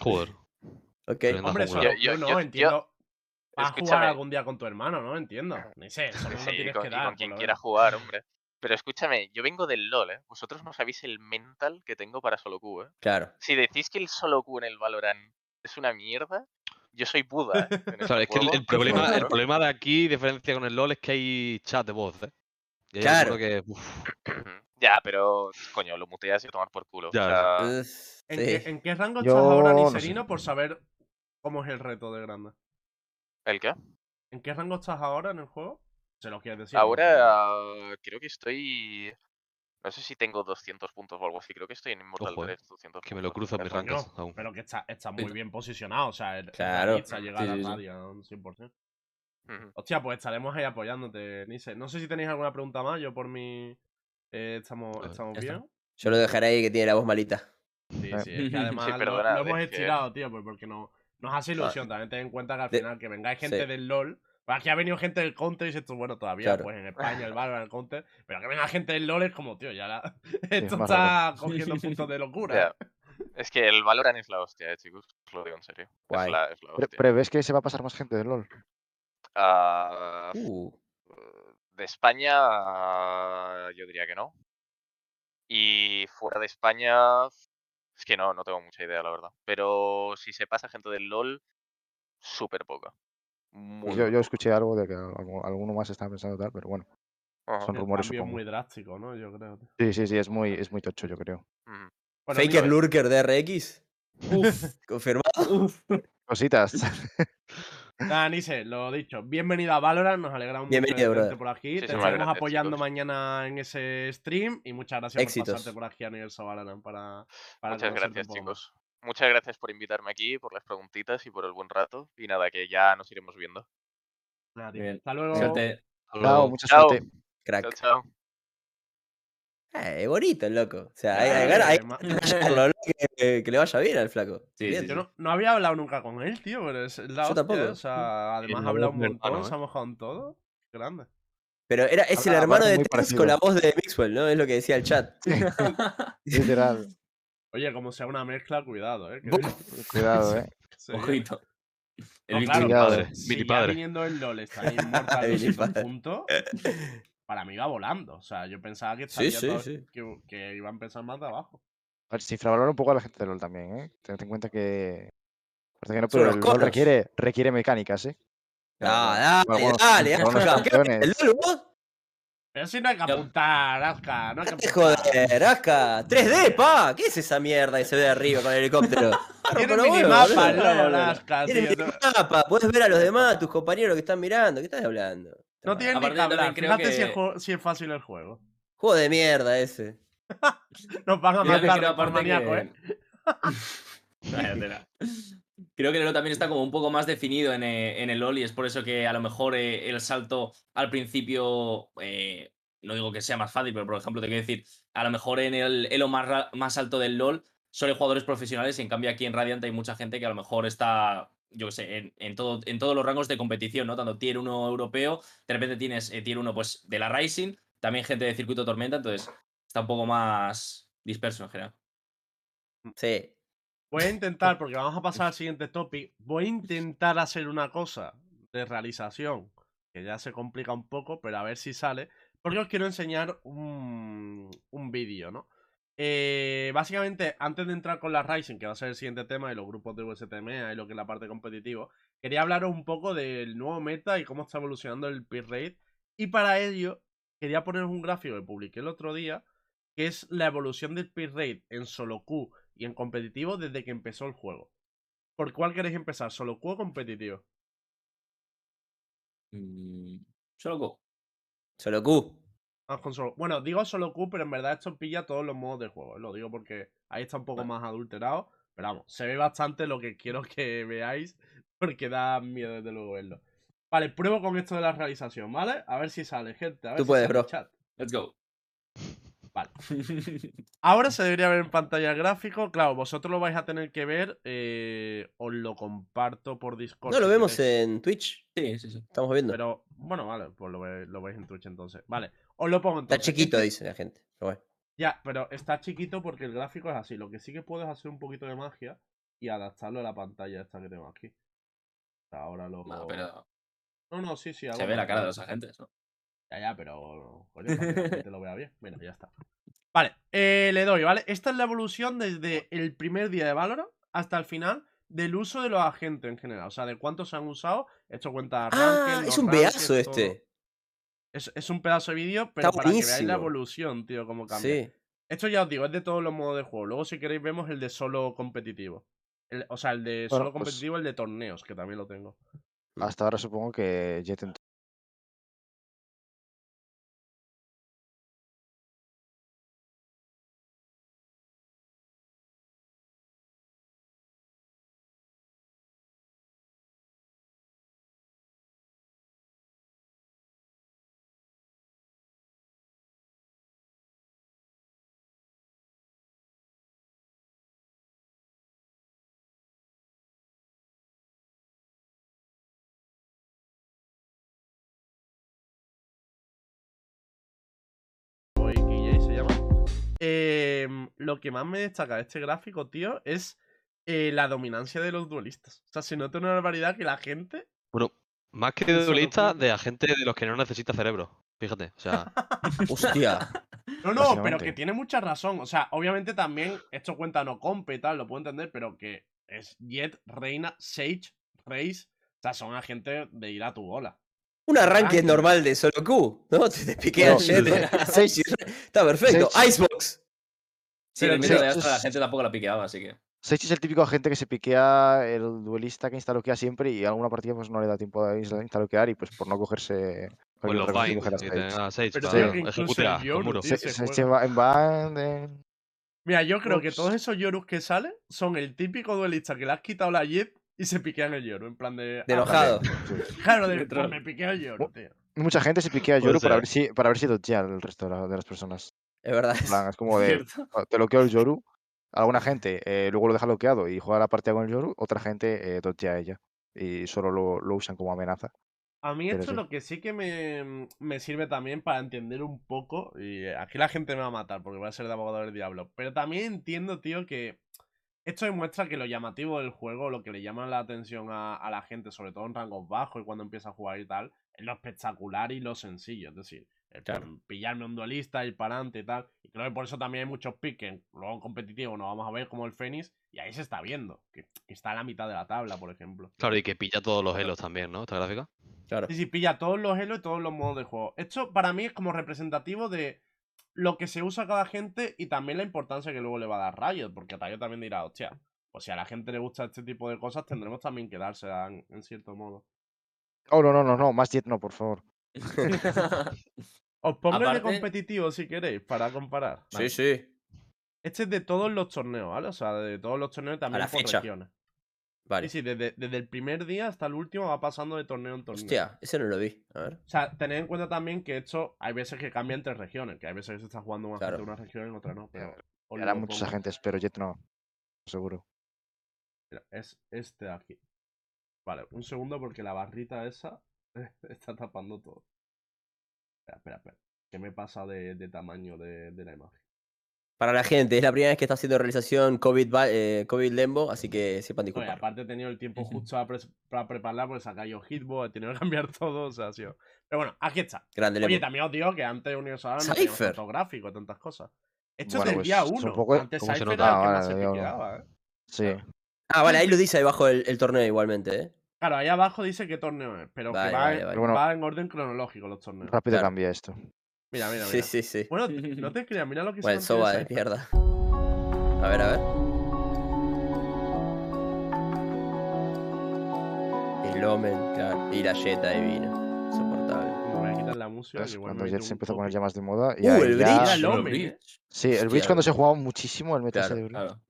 Joder. Ok. Hombre, solo Yo- no, yo- entiendo. Vas a jugar algún día con tu hermano, ¿no? Entiendo. Ni sé, solo no Sí, tienes con, que dar. con quien quiera jugar, hombre. Pero escúchame, yo vengo del LoL, ¿eh? Vosotros no sabéis el mental que tengo para solo Q, ¿eh? Claro. Si decís que el solo Q en el Valorant es una mierda, yo soy Buda. ¿eh? Claro, este es que el, problema, el problema de aquí, diferencia con el LoL, es que hay chat de voz, ¿eh? Y Claro. que. Ya, pero, coño, lo muteas y a tomar por culo. o Ya, sea, ¿En, sí. qué, en qué rango Yo estás ahora, no sé. Niserino, por saber cómo es el reto de grande? ¿El qué? ¿En qué rango estás ahora en el juego? Se lo quieres decir. Ahora creo que estoy. No sé si tengo 200 puntos o algo así. Creo que estoy en Immortal Ojo, eh, 3, 200 que me lo en mis rankings aún. Pero que está, está muy bien posicionado. O sea, el, Claro. a llegar Sí, a sí, sí. Radiant 100%. Ujú. Hostia, pues estaremos ahí apoyándote, Nise. No sé si tenéis alguna pregunta más. Yo por mí eh, estamos, ver, estamos está. bien. Yo lo dejaré ahí que tiene la voz malita. Sí, Eh. sí, es que además lo- lo, hemos estirado, tío, pues porque no, nos hace ilusión. También ten en cuenta que al De- final que vengáis gente sí. del LOL. Pues aquí ha venido gente del Counter y dices tú, bueno, todavía, Claro. pues en España el Valorant, el Counter. Pero que venga gente del LOL es como, tío, ya la... esto está cogiendo puntos de locura. Es que el Valorant es la hostia, eh, chicos. Os lo digo en serio. Guay. Es la, es la hostia. ¿Prevés que se va a pasar más gente del LOL? Ah, Uh, de España, yo diría que no. Y fuera de España, es que no, no tengo mucha idea, la verdad. Pero si se pasa gente del LOL, súper poca. Muy Yo, yo escuché algo de que algu- alguno más estaba pensando tal, pero bueno, Ajá. son rumores es muy drástico, ¿no? Yo creo. Sí, sí, sí, es muy, es muy tocho, yo creo. Bueno, Faker Nico, Lurker DRX. Confirmado. Cositas. Nada, Nise, lo dicho. Bienvenido a Valorant, nos alegramos mucho de tenerte por aquí. Te estaremos gracias, apoyando chicos. mañana en ese stream y muchas gracias Éxitos. por pasarte por aquí a Universo Valorant para, para Muchas gracias, chicos. Muchas gracias por invitarme aquí, por las preguntitas y por el buen rato. Y nada, que ya nos iremos viendo. Nada, tío. Bien. Hasta luego. Suerte. Hasta Chao, mucha Chao. suerte. Chao, Crack. chao. Eh, bonito el loco. O sea, hay, hay hay además- que que, le vaya bien al flaco. Sí, Bien. sí, Yo no, no había hablado nunca con él, tío, pero es la Yo hostia, tampoco. O sea, además la ha hablado un montón, hermano, se ¿eh? ha mojado en todo. Grande. Pero era, es el Habla- hermano aparte de Tex con la voz de Mixwell, ¿no? Es lo que decía el chat. Literal. Oye, como sea una mezcla, cuidado, ¿eh? Cuidado, eh. Sí. Ojito. El No, claro, Cuidado. padre, Si padre. viniendo el LOL está en Immortal Mi 200 padre. Para mí iba volando. O sea, yo pensaba que, Sí, estaría sí, todo- sí. que, que iba a empezar más de abajo. A ver, se infravalora un poco a la gente de LOL también, ¿eh? Tened en cuenta que... Parece que no, pero el LOL requiere, requiere mecánicas, ¿eh? Ah, dale, dale, algunos Aska. ¿Qué campeones. ¿El LOL vos? Pero si no hay que apuntar, Aska, no hay que apuntar. joder, Aska. 3D, pa. ¿Qué es esa mierda que se ve de arriba con el helicóptero? Tiene minimapa, Aska, Tiene minimapa, puedes ver a los demás, tus compañeros que están mirando. ¿Qué estás hablando? No tienes ni que hablar. Fíjate si, es si fácil el juego. Juego de mierda ese. Nos van a matar creo, por aparte maníaco, que- ¿eh? Creo el LoL también está como un poco más definido en, eh, en el LoL y es por eso que a lo mejor eh, el salto al principio, eh, no digo que sea más fácil, pero por ejemplo te quiero decir, a lo mejor en el elo más, más alto del LoL son jugadores profesionales y en cambio aquí en Radiant hay mucha gente que a lo mejor está, yo qué sé, en, en todo, en todos los rangos de competición, ¿no? Tanto Tier 1 europeo, de repente tienes eh, Tier 1 pues de la Rising, también gente de Circuito Tormenta, entonces está un poco más disperso en general. Sí. Voy a intentar, porque vamos a pasar al siguiente topic, voy a intentar hacer una cosa de realización, que ya se complica un poco, pero a ver si sale. Porque os quiero enseñar un, un vídeo, ¿no? Eh, básicamente, antes de entrar con la Rising, que va a ser el siguiente tema, y los grupos de USTMA y lo que es la parte competitiva, quería hablaros un poco del nuevo meta y cómo está evolucionando el peer rate. Y para ello, quería poneros un gráfico que publiqué el otro día, que es la evolución del peer rate en solo Q y en competitivo desde que empezó el juego. ¿Por cuál queréis empezar? ¿Solo Q o competitivo? Mm, Solo Go. Solo Q. Bueno, digo solo Q, pero en verdad esto pilla todos los modos de juego. ¿eh? Lo digo porque ahí está un poco más adulterado. Pero vamos, se ve bastante lo que quiero que veáis. Porque da miedo desde luego verlo. Vale, pruebo con esto de la realización, ¿vale? A ver si sale, gente. A ver Tú si puedes, sale, bro. chat. Let's go. Vale. Ahora se debería ver en pantalla el gráfico. Claro, vosotros lo vais a tener que ver. eh, os lo comparto por Discord. No, lo si vemos queréis. en Twitch. Sí, sí, sí. Estamos viendo. Pero, bueno, vale, pues lo, ve- lo veis en Twitch entonces. Vale, os lo pongo Está entonces. chiquito, Este- dice la gente. Pero bueno. Ya, pero está chiquito porque el gráfico es así. Lo que sí que puedo es hacer un poquito de magia y adaptarlo a la pantalla esta que tengo aquí. Ahora lo. No, pero No, no, sí, sí. se ve la cara de los agentes, ¿no? Ya, ya, pero. Coño, que gente lo vea bien. Bueno, ya está. Vale, eh, le doy, ¿vale? Esta es la evolución desde el primer día de Valorant hasta el final del uso de los agentes en general. O sea, de cuántos se han usado. Esto cuenta. Ah, ranked, es un pedazo todo. este. Es, es un pedazo de vídeo, pero Está para que veáis la buenísimo. evolución, tío, cómo cambia. Sí. Esto ya os digo, es de todos los modos de juego. Luego, si queréis, vemos el de solo competitivo. El- o sea, el de Bueno, solo pues- competitivo, el de torneos, que también lo tengo. Hasta ahora supongo que Jet lo que más me destaca de este gráfico, tío, es eh, la dominancia de los duelistas. O sea, se nota una barbaridad que la gente. Bueno, más que de lo duelista, juro. de agente de los que no necesita cerebro. Fíjate, o sea, Hostia. No, no, pero que tiene mucha razón. O sea, obviamente también esto cuenta no compe y tal, lo puedo entender, pero que es Jet, Reina, Sage, Raze. O sea, son agentes de ir a tu bola. Un arranque normal de solo Q, ¿no? Te, te piquea No, Jet, Sage- Sage y- Está perfecto. Sage- Icebox. Sí, Pero el mito de Astra la gente tampoco la piqueaba, así que. Sage es el típico agente que se piquea el duelista que instaloquea siempre y alguna partida pues no le da tiempo a insta- instaloquear y pues por no cogerse pues los Vines, coger a que Sage. tengan a Sage Pero para tío, que incluso ejecutar el con Yoru, muro. tío, Se- se se- juega. se va en van Mira, yo creo que todos esos Yorus que salen son el típico duelista que le has quitado la Jet y se piquean el Yoru. En plan de. De ah, enojado. Claro, de. De Pues me piqueo el Yoru, tío. Mucha gente se piquea a Yoru para ver si para ver si dodgea el resto de, la- de las personas. Es verdad. En plan, es como de Cierto. "Oh, te bloqueo el Yoru. Alguna gente eh, luego lo deja bloqueado y juega la partida con el Yoru, otra gente eh, a ella y solo lo, lo usan como amenaza. A mí esto sí. lo que sí que me, me sirve también para entender un poco, y eh, aquí la gente me va a matar porque voy a ser de abogado del diablo, pero también entiendo, tío, que esto demuestra que lo llamativo del juego, lo que le llama la atención a, a la gente, sobre todo en rangos bajos y cuando empieza a jugar y tal, es lo espectacular y lo sencillo, es decir, Claro. por pillarme un duelista, ir para adelante y tal, y creo que por eso también hay muchos piques, luego en competitivo nos vamos a ver como el Fénix, y ahí se está viendo, que, que está a la mitad de la tabla, por ejemplo. Claro, y que pilla todos los helos también, ¿no? Esta gráfica. Claro. Sí, sí, pilla todos los elos y todos los modos de juego. Esto para mí es como representativo de lo que se usa cada gente y también la importancia que luego le va a dar Riot, porque Riot también dirá, hostia, pues si a la gente le gusta este tipo de cosas, tendremos también que dársela en, en cierto modo. Oh, no, no, no, no, más Jet no, por favor. Os pongo el de competitivo si queréis, para comparar. Sí, sí. Este es de todos los torneos, ¿vale? O sea, de todos los torneos también la por fecha. regiones. Vale. Sí, sí, desde, desde el primer día hasta el último va pasando de torneo en torneo. Hostia, ese no lo vi. A ver. O sea, tened en cuenta también que esto hay veces que cambia entre regiones, que hay veces que se está jugando más Claro. gente en una región y en otra no, pero... Hará muchos pongo. agentes, pero Jet no. Seguro. Mira, es este de aquí. Vale, un segundo porque la barrita esa está tapando todo. Espera, espera, espera. ¿Qué me pasa de, de tamaño de, de la imagen? Para la gente, es la primera vez que está haciendo realización COVID, eh, COVID Lembo, así que sepan Oye, disculpar. aparte he tenido el tiempo justo para, pres- para prepararla, pues sacar yo Hitbox, he tenido que cambiar todo, o sea, ha sido. Pero bueno, aquí está. Grande Oye, Lembo. también os digo que antes Universal no teníamos Cypher. tantos gráficos, tantas cosas. Esto Bueno, es del pues, día es un 1. poco- Antes ¿cómo se Cypher era el que más se vale, digo, piqueaba, ¿eh? Sí. Ah, vale, ahí lo dice ahí abajo el, el torneo igualmente, ¿eh? Claro, ahí abajo dice qué torneo es, pero Vale, que va, vale, en, vale. Bueno. va en orden cronológico los torneos. Rápido Claro. cambia esto. Mira, mira, mira. Sí, sí, sí. Bueno, no te creas, mira lo que Bueno, se soba mantiene de Cypher. mierda. A ver, a ver. El Omen, claro. Y la Jetta divina. Insoportable. Me voy a quitar la música. Cuando mete se empezó a poner ya más de moda. Y Uh, ahí el ya- Bridge. ¿eh? Bridge. Sí, el Hostia, Bridge cuando se jugaba muchísimo el meta Claro. de Bridge. Claro.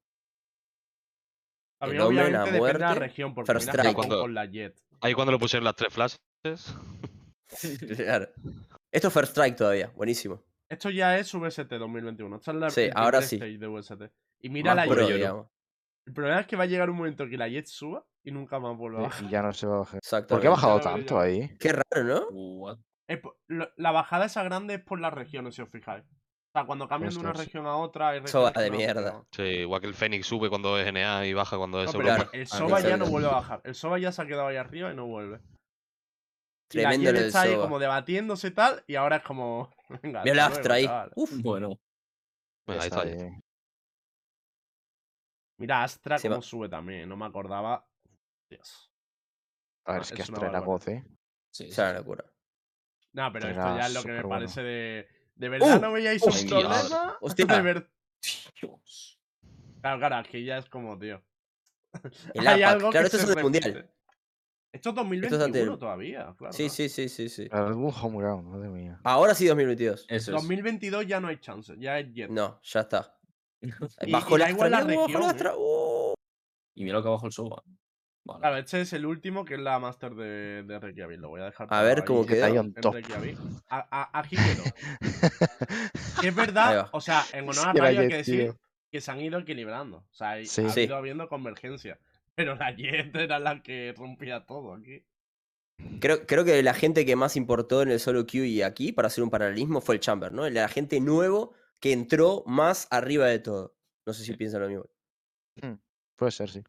El a obviamente depende de la muerte, región, porque First Strike. Cuando- con la Jet. Ahí cuando le pusieron las tres flashes. Claro. Esto es First Strike todavía. Buenísimo. Esto ya es VST 2021. Esta es la Sí, ahora sí. de VST. Y mira Más la pro, Jet. digamos. El problema es que va a llegar un momento que la Jet suba y nunca más vuelva a bajar. Y ya no se va a bajar. Exacto. ¿Por qué ha bajado lo tanto ahí? Qué raro, ¿no? What? Lo- la bajada esa grande es por las regiones, si os fijáis. O sea, cuando cambian de una región a otra. Hay Soba que de mierda. Sí, igual que el Fénix sube cuando es NA y baja cuando es No, Europa. pero Claro. el Ah, Soba ya no vuelve a bajar. El Soba ya se ha quedado ahí arriba y no vuelve. Y la del está ahí como debatiéndose y tal, y ahora es como. Venga, Mira el Astra ahí. Uf. Bueno. Bueno, ahí está. ahí. Mira, Astra Sí, cómo va. sube también, no me acordaba. Dios. A ver, Ah, es que es una Astra era. God, ¿eh? Sí, sí, sea, sí. una locura. No, pero esto ya es lo que me parece de. ¿De verdad ¡Uh! no veíais un Hostia. problema? Hostia. De ver- Dios. Claro, claro, aquí ya es como, tío. El Hay APAC. algo Claro, que esto es el mundial. Esto es Esto 2021 es ante- todavía, claro. Sí, sí, sí, sí, sí. Algún home ground, madre mía. Ahora sí 2022. Eso es. 2022 ya no hay chance, ya es Jet. No, ya está. Y- Bajo y la región, Astra. ¡Oh! Y mira lo que abajo el Soba. Vale. Claro, este es el último que es la Master de, de Reykjavik. Lo voy a dejar. A ver cómo queda. En. Reykjavik. A- a- Aquí quedó. Que es verdad, o sea, en honor a la Rayo hay que decir tío. que se han ido equilibrando. O sea, Sí. ha Sí. ido habiendo convergencia. Pero la Jet era la que rompía todo aquí. Creo, creo que la gente que más importó en el solo queue y aquí, para hacer un paralelismo, fue el Chamber, ¿no? El agente nuevo que entró más arriba de todo. No sé si piensan lo mismo. Puede ser, sí.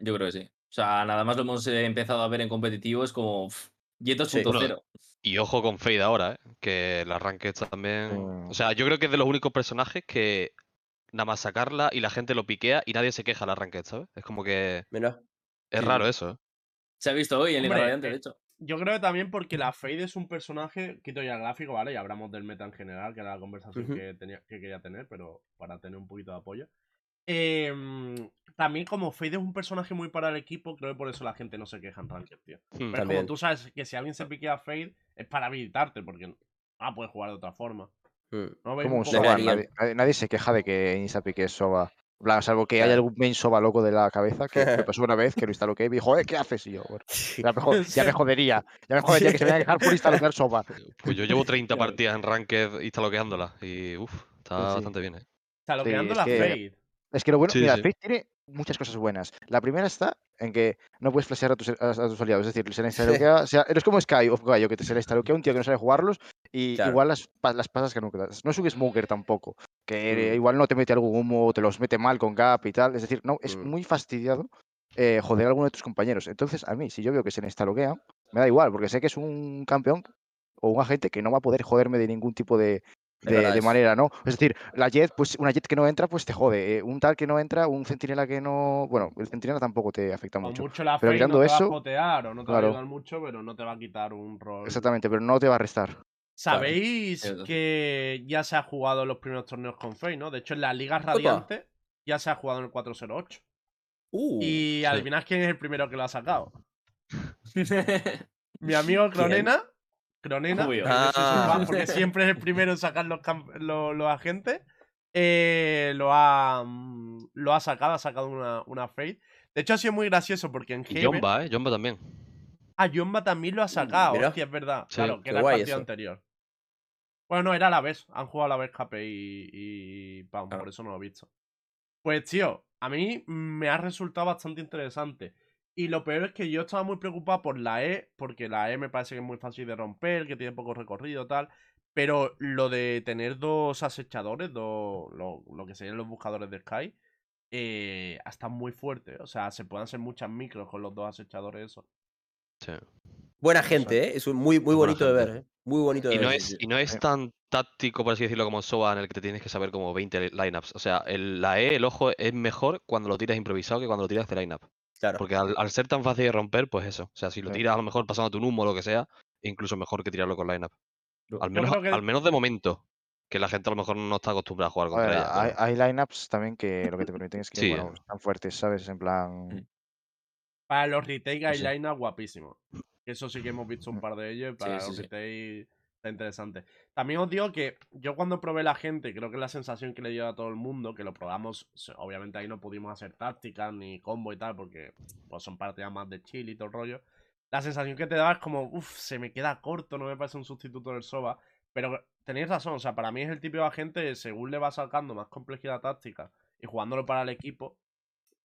Yo creo que sí. O sea, nada más lo hemos eh, empezado a ver en competitivo, es como pff, Jet 2.0. Y ojo con Fade ahora, ¿eh? que la Ranked también. Mm. O sea, yo creo que es de los únicos personajes que nada más sacarla y la gente lo piquea y nadie se queja la Ranked, ¿sabes? Es como que. Mirá. Es Sí. raro eso, ¿eh? Se ha visto hoy en Hombre, Radiante, de eh, hecho. Yo creo que también porque la Fade es un personaje, quito ya el gráfico, ¿vale? Y hablamos del meta en general, que era la conversación que, tenía, que quería tener, pero para tener un poquito de apoyo. Em, también como Fade es un personaje muy para el equipo, creo que por eso la gente no se queja en Ranked, tío. Hmm. Pero También. como tú sabes que si alguien se piquea a Fade es para habilitarte, porque ah, puedes jugar de otra forma. Mm. ¿No veis Como un? Soba. Nadie, se queja de que Insta pique Soba. Plan, Salvo que haya algún main Soba loco de la cabeza, que me pasó una vez que lo instaló que y dijo, eh, ¿qué haces? Y yo, bueno, ya me, ya me jodería. Ya me jodería que se me vaya a dejar por instalar Soba. Pues yo llevo 30 Claro. partidas en Ranked instaloqueándola y uff, está Pues sí. bastante bien, ¿eh? O sea, lo que Sí, ando es la que- Fade. Es que lo bueno, Sí, mira, sí. Tiene muchas cosas buenas. La primera está en que no puedes flashear a tus, a, a tus aliados. Es decir, se le instaloquea, o sea, eres como Sky of Gallo, que te se le instaloquea un tío que no sabe jugarlos y Claro. igual las, las pasas que no quedas. No es un Smoker tampoco, que Mm. igual no te mete algún humo o te los mete mal con gap y tal. Es decir, no, es Mm. muy fastidiado eh, joder a alguno de tus compañeros. Entonces, a mí, si yo veo que se le instaloquea, me da igual, porque sé que es un campeón o un agente que no va a poder joderme de ningún tipo de, de, manera, ¿no? Es decir, la Jet, pues una Jet que no entra, pues te jode. eh, un tal que no entra, un centinela que no. Bueno, el centinela tampoco te afecta O mucho. mucho la Pero quitando no te va a potear o no te va a ayudar mucho, pero no te va a quitar un rol. Exactamente, pero no te va a restar. Sabéis que ya se ha jugado en los primeros torneos con Fade, ¿no? De hecho, en la Liga Radiante ya se ha jugado en el 408. Uh, y adivinad quién es el primero que lo ha sacado. Mi amigo Cronena. Cronena. Ah. porque siempre es el primero en sacar los, agentes. eh, lo, ha, mm, lo ha sacado, ha sacado una, una Fade. De hecho, ha sido muy gracioso porque en Haven- Jomba, ¿eh? Jomba también. Ah, Yomba también lo ha sacado. Mira. Hostia, es verdad. Sí, claro, que era el partido eso. anterior. Bueno, no, era a la vez. Han jugado a la vez KP y, y Pam, Claro. por eso no lo he visto. Pues, tío, a mí me ha resultado bastante interesante. Y lo peor es que yo estaba muy preocupado por la E, porque la E me parece que es muy fácil de romper, que tiene poco recorrido tal. Pero lo de tener dos acechadores, dos, lo, lo que serían los buscadores de Sky, eh, está muy fuerte. O sea, se pueden hacer muchas micros con los dos acechadores esos. Sí. Buena gente, ¿eh? Es un muy, muy bonito de ver. ¿eh? Muy bonito de Y no, ver. es, y no es Sí. tan táctico, por así decirlo, como Soba, en el que te tienes que saber como 20 lineups. O sea, el- la E, el ojo, es mejor cuando lo tiras improvisado que cuando lo tiras de lineup. Claro. Porque al, al ser tan fácil de romper, pues eso. O sea, si lo Sí. tiras a lo mejor pasando tu humo o lo que sea, incluso mejor que tirarlo con lineup. Al menos, que- al menos de momento. Que la gente a lo mejor no está acostumbrada a jugar A contra ver, ella. hay, pero- hay lineups también que lo que te permiten es que, Sí, bueno, eh. están fuertes, ¿sabes? En plan. Mm. Para los retake hay Sí. lineups guapísimos. Eso sí que hemos visto un par de ellos. Para sí, los sí. retake está interesante. También os digo que yo cuando probé la gente, creo que es la sensación que le dio a todo el mundo, que lo probamos, obviamente ahí no pudimos hacer tácticas ni combo y tal, porque pues, son partidas más de chill y todo el rollo. La sensación que te daba es como, uff, se me queda corto, no me parece un sustituto del Soba. Pero tenéis razón, o sea, para mí es el tipo de agente, según le va sacando más complejidad táctica y jugándolo para el equipo,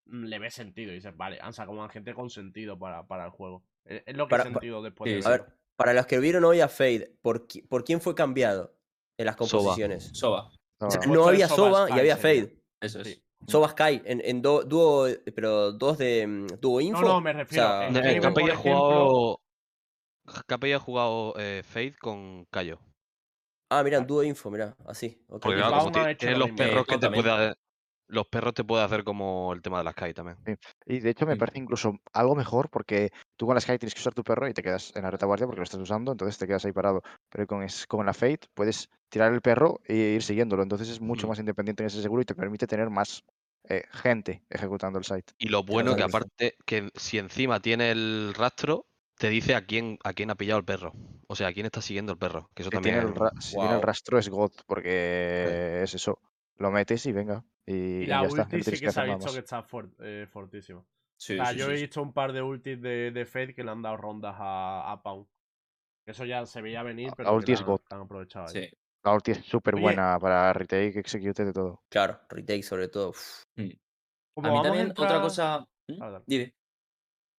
mm, le ve sentido. Y dices, vale, han sacado un agente con sentido para, para el juego. Es, es lo que Para- he sentido después sí, de. A ver, para los que vieron hoy a Fade, ¿por, qui- por quién fue cambiado en las Soba. composiciones? Soba. O sea, no, había Soba Soba y había. Fade. Eso es. Sí. Soba Sky, en, en do- dúo, pero dos de mm, dúo info. No, no, me refiero. sea, en No, Eh, Capella ha ejemplo, jugado. Capella ha jugado eh, Fade con Cayo. Ah, mira, dúo info, mira, así. ok. Porque claro, como ha ti- hecho tienes lo los perros que te también. Los perros te puede hacer como el tema de las Sky también. Y de hecho me Mm. parece incluso algo mejor porque tú con la Sky tienes que usar tu perro y te quedas en la retaguardia porque lo estás usando, entonces te quedas ahí parado. Pero con, es- con la Fate puedes tirar el perro e ir siguiéndolo, entonces es mucho Mm. más independiente en ese seguro y te permite tener más eh, gente ejecutando el site. Y lo bueno que aparte, que si encima tiene el rastro, te dice a quién, a quién ha pillado el perro. O sea, a quién está siguiendo el perro. Que eso también tiene, el si tiene el rastro es God, porque es eso. Lo metes y venga. Y, Y y la ya está. ulti no sí que se ha visto que está fuert- eh, fortísima. Sí, O sea, sí, yo sí, he sí. visto un par de ultis de, de Fade que le han dado rondas a, a Pound. Eso ya se veía venir, La pero que ulti es la han- God. la han aprovechado. ahí. Sí. La ulti es súper buena para retake, execute de todo. Claro, retake sobre todo. uf. Como A mí también otra entrar- cosa. ¿Mm? Dale, dale. Dime.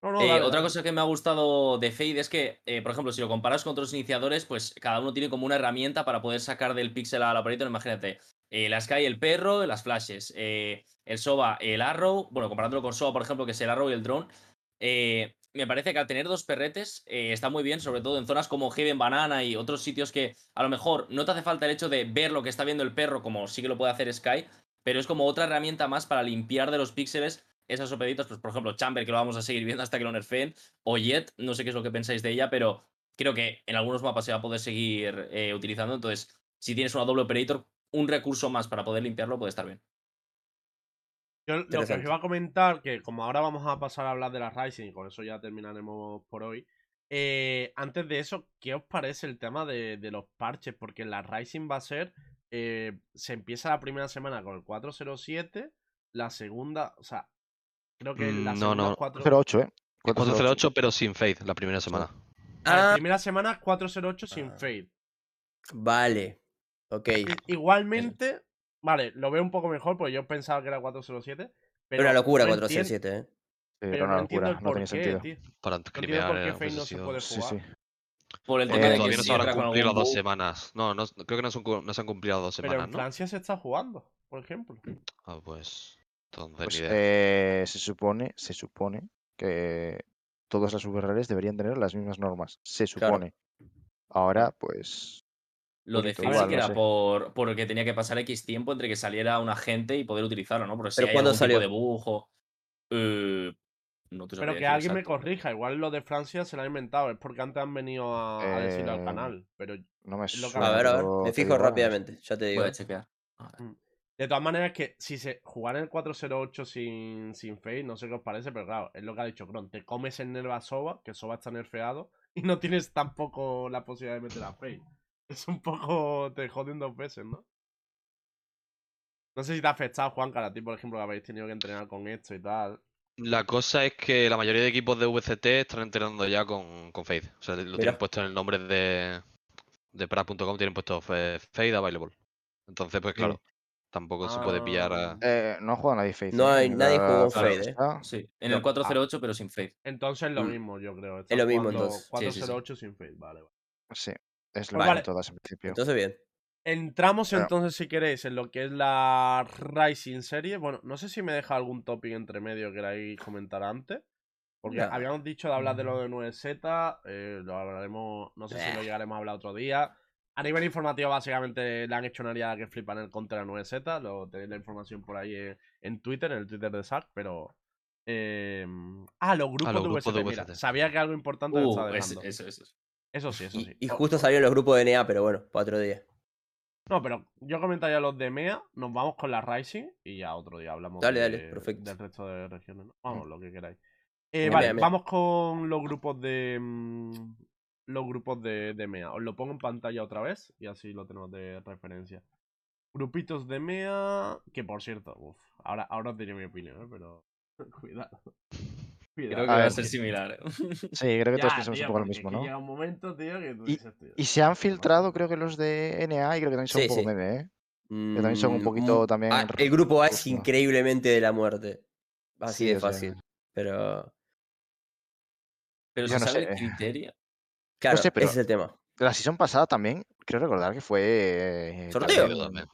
No, no, Eh, dale, otra cosa que me ha gustado de Fade es que, eh, por ejemplo, si lo comparas con otros iniciadores, pues cada uno tiene como una herramienta para poder sacar del pixel al operator. Imagínate, eh, la Sky, el perro, las flashes, eh, el Soba, el Arrow. Bueno, comparándolo con Soba, por ejemplo, que es el Arrow y el Drone. eh, me parece que al tener dos perretes eh, está muy bien, sobre todo en zonas como Heaven Banana y otros sitios que a lo mejor no te hace falta el hecho de ver lo que está viendo el perro, como sí que lo puede hacer Sky, pero es como otra herramienta más para limpiar de los píxeles esas opeditas, pues por ejemplo, Chamber, que lo vamos a seguir viendo hasta que lo nerfeen, o Jet, no sé qué es lo que pensáis de ella, pero creo que en algunos mapas se va a poder seguir utilizando. Entonces, si tienes una doble operator, un recurso más para poder limpiarlo puede estar bien. Yo lo que os iba a comentar, que como ahora vamos a pasar a hablar de la Rising y con eso ya terminaremos por hoy. eh, antes de eso, ¿qué os parece el tema de, de los parches? Porque la Rising va a ser. eh, se empieza la primera semana con el 407, la segunda, o sea, creo que la Mm, no, segunda no. es 4 408, ¿eh? 408, pero sin Fade, la primera semana. La Ah, primera semana es 408 sin Ah. fade. vale. Ok. I- Igualmente, vale, lo veo un poco mejor porque yo pensaba que era 407. Pero Una locura no 407, ¿eh? Sí, Pero era una no locura, no tenía qué, sentido. tío. Para No entiendo crimear por qué eh, no se puede jugar. sí. Por el Eh, tema de que no se habrán cumplido las dos semanas. No, no, creo que no, son no se han cumplido las dos Pero semanas, en ¿no? Francia se está jugando, por ejemplo. Ah, pues. Entonces, Pues eh, se supone, se supone que todas las URLs deberían tener las mismas normas. Se Claro. supone. Ahora, pues. Lo de sí que no era por, por que tenía que pasar X tiempo entre que saliera un agente y poder utilizarlo, ¿no? Porque si ¿Pero hay algún salió? tipo de bug o- eh, no te Pero que alguien me corrija. Igual lo de Francia se lo ha inventado. Es porque antes han venido a, a decirlo al Eh, canal. Pero No me lo que A ver, a ver. Me fijo rápidamente. Ya te digo. Voy a chequear. A ver. de todas maneras, que si se jugar en el 408 sin, sin fade, no sé qué os parece, pero claro, es lo que ha dicho Kron. Te comes el nerva Soba, que Soba está nerfeado, y no tienes tampoco la posibilidad de meter a fade. Es un poco. Te joden dos veces, ¿no? No sé si te ha afectado, Juan, a ti, por ejemplo, que habéis tenido que entrenar con esto y tal. La cosa es que la mayoría de equipos de VCT están entrenando ya con, con Fade. O sea, lo Mira. tienen puesto en el nombre de, de Prague.com, tienen puesto fe- Fade Available. Entonces, pues Sí. claro, tampoco se puede pillar a... Ah. Eh, no ha jugado nadie Faith. No ¿eh? hay- nadie La- jugó Fade, ¿eh? Sí, en el 408, pero sin Fade. Entonces lo Mm. mismo, yo creo. Es lo mismo, entonces. Sí, sí, sí. 408 sin fade, vale, vale. Sí. Es lo Vale. que todas en principio. Entonces, bien. Entramos entonces, si queréis, en lo que es la Rising serie. Bueno, no sé si me deja algún topic entre medio que queráis comentar antes. Porque habíamos dicho de hablar de lo de 9Z. eh, lo hablaremos. No sé si lo llegaremos a hablar otro día. A nivel informativo, básicamente le han hecho una aliada que flipan el contra 9Z. Lo tenéis la información por ahí en, en Twitter, en el Twitter de Zack, pero. eh, ah, los grupos, los de, grupos de VST, mira, VST. sabía que algo importante Uh, estaba dejando. eso, eso. Eso sí, eso Y, sí. y justo salieron los grupos de NA, pero bueno, para otro día. No, pero yo comentaría los de MEA, nos vamos con la Rising y ya otro día hablamos Dale, de- dale, perfecto. del resto de regiones. ¿no? Vamos, lo que queráis. Eh, vale, MEA, vamos con los grupos de. mm, los grupos de, de MEA. Os lo pongo en pantalla otra vez y así lo tenemos de referencia. Grupitos de MEA. Que por cierto, uf, ahora, ahora os diré mi opinión, ¿eh? pero. Cuidado. Creo que A va a ser similar. ¿eh? Sí, creo que todos pensamos tío, un poco lo mismo, ¿no? Llega un momento, tío, que tú Y- dices, tío, Y se han filtrado, creo que los de NA, y creo que también son Sí, un poco sí. meme, ¿eh? Que también son un Mm, poquito mm, también ah, el grupo A es increíblemente de la muerte. Así Sí, de fácil. Pero. Pero Yo se no sabe sé. el criterio. Claro, sé, pero- ese es el tema. La season pasada también, creo recordar que fue. eh, ¿Sorteo? también-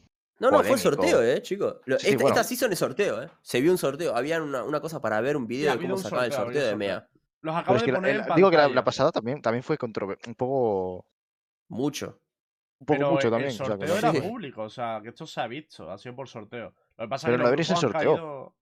también. No, no, fue polémico. sorteo, eh, chicos. Sí, sí, esta, bueno. esta season es sorteo, eh. Se vio un sorteo. Había una, una cosa para ver, un video de cómo un sacaban el sorteo, sorteo de sorteo. MEA. Los acabo es de que poner en digo que la, pasada también, también fue un poco. Mucho. Un poco Pero mucho el también. o sea, sorteo que- era Sí. público, o sea, que esto se ha visto, ha sido por sorteo. Lo que pasa Pero es que no grupos han sorteo. caído-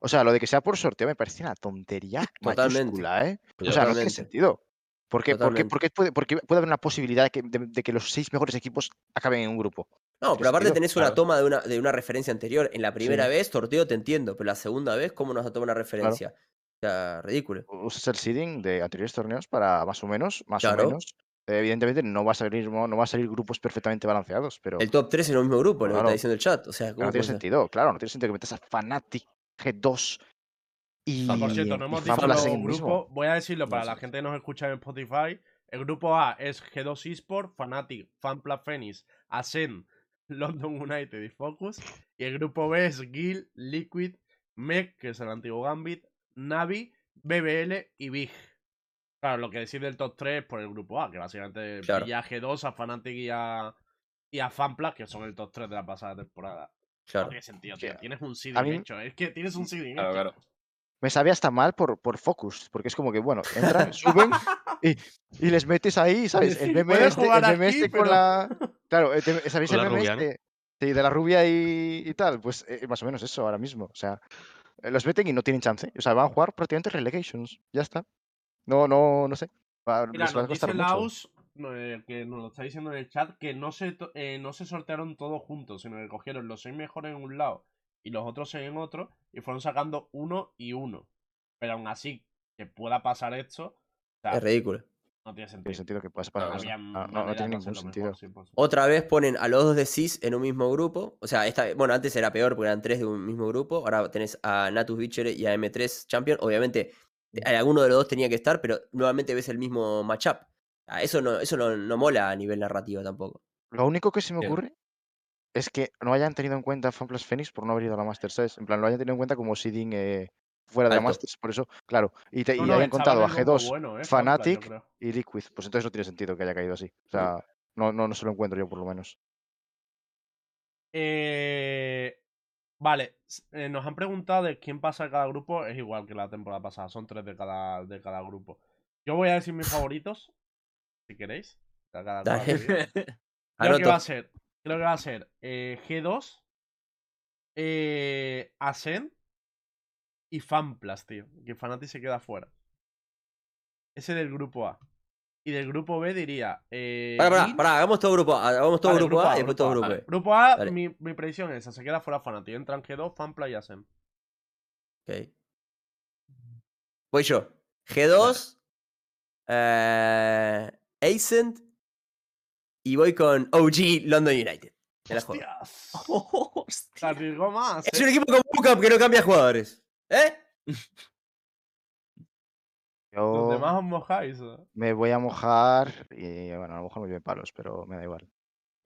O sea, lo de que sea por sorteo me parece una tontería Totalmente. mayúscula, ¿eh? O sea, no tiene sentido. ¿Por qué, por qué- Totalmente. por qué puede, por qué puede haber una posibilidad de que, de- de que los seis mejores equipos acaben en un grupo? No, pero aparte tenés una claro. toma de una, de una referencia anterior. En la primera Sí. vez, sorteo te entiendo, pero la segunda vez, ¿cómo nos toma una referencia? O sea, ridículo. Usas el seeding de anteriores torneos para más o menos, más Claro. o menos. eh, Evidentemente no va a salir, no, no va a salir grupos perfectamente balanceados, pero El top 3 en el mismo grupo, lo que Claro. está diciendo el chat. O sea, pero ¿cómo no tiene sentido, claro, no tiene sentido que metas a Fnatic G2 y, Ah, por cierto, no hemos dicho el mismo. grupos. Voy a decirlo No para sé. la gente que nos escucha en Spotify. El grupo A es G2 Esport, Fnatic, Fanpla Phoenix, Ascend, London United y Focus. Y el grupo B es Guild, Liquid, MEC, que es el antiguo Gambit, Navi, BBL y Big. Claro, lo que decir del top 3 es por el grupo A, que básicamente Claro. pilla a G2, a Fnatic y a, y a Fanplas, que son el top 3 de la pasada temporada. No Claro. tiene sentido, tío. Tienes un seeding hecho. Es que tienes un seeding Claro, hecho. claro. Me sabe hasta mal por, por Focus, porque es como que, bueno, entran, suben y, y les metes ahí, ¿sabes? El meme Puedes este, el jugar meme aquí, este con pero- la... Claro, eh, ¿sabéis Con el meme rubia, ¿no? este? Sí, de la rubia y, y tal. Pues eh, más o menos eso ahora mismo. O sea, eh, los meten y no tienen chance. O sea, van a jugar prácticamente relegations. Ya está. No, no, no sé. Va- Mira, les va a nos costar dice mucho. No, eh, que nos lo está diciendo en el chat, que no se, eh, no se sortearon todos juntos, sino que cogieron los seis mejores en un lado y los otros en otro, y fueron sacando uno y uno. Pero aún así, que pueda pasar esto, o sea, Es ridículo. no tiene Tiene sentido. que puedas No, pasar No, no, tiene ningún mejor, sentido. sí. Otra vez ponen a los dos de CIS en un mismo grupo. O sea, esta, bueno, antes era peor porque eran tres de un mismo grupo. Ahora tenés a Natus Bicher y a M3 Champion. Obviamente, alguno de los dos tenía que estar, pero nuevamente ves el mismo matchup. Eso no, eso no, no mola a nivel narrativo tampoco. Lo único que se me ocurre es que no hayan tenido en cuenta FanPlus Phoenix por no haber ido a la Masters, ¿sabes? En plan, lo hayan tenido en cuenta como seeding eh, fuera de la. Masters. Por eso, claro. Y, te- No, y no, hayan contado a chaval es muy G2 bueno, eh, Fanplas, creo. y Liquid. Pues entonces no tiene sentido que haya caído así. O sea, no, no, no se lo encuentro yo por lo menos. Eh, vale, eh, nos han preguntado de quién pasa de cada grupo. Es igual que la temporada pasada, son tres de cada, de cada grupo. Yo voy a decir mis favoritos, si queréis. cada cual Dale. que va a ser, creo que va a ser eh, G2, eh, Ascend y Fanplas, tío. Que Fnatic se queda fuera. Ese del grupo A. Y del grupo B diría. Eh, pará, Guild- pará, hagamos todo grupo A. Hagamos todo Vale, grupo, A y después todo grupo vale. B. Grupo A, mi, mi predicción es esa, se queda fuera Fnatic. Entran G2, Fanplas y Ascend. Ok. Voy yo. G2, eh, Ascent y voy con OG London United. Me la juego. ¡Hostias! Se arriesgó más. Es ¿eh? un equipo con backup que no cambia jugadores. ¿Eh? Los Yo demás os mojáis. ¿eh? me voy a mojar y bueno, a lo mejor me lleve palos, pero me da igual.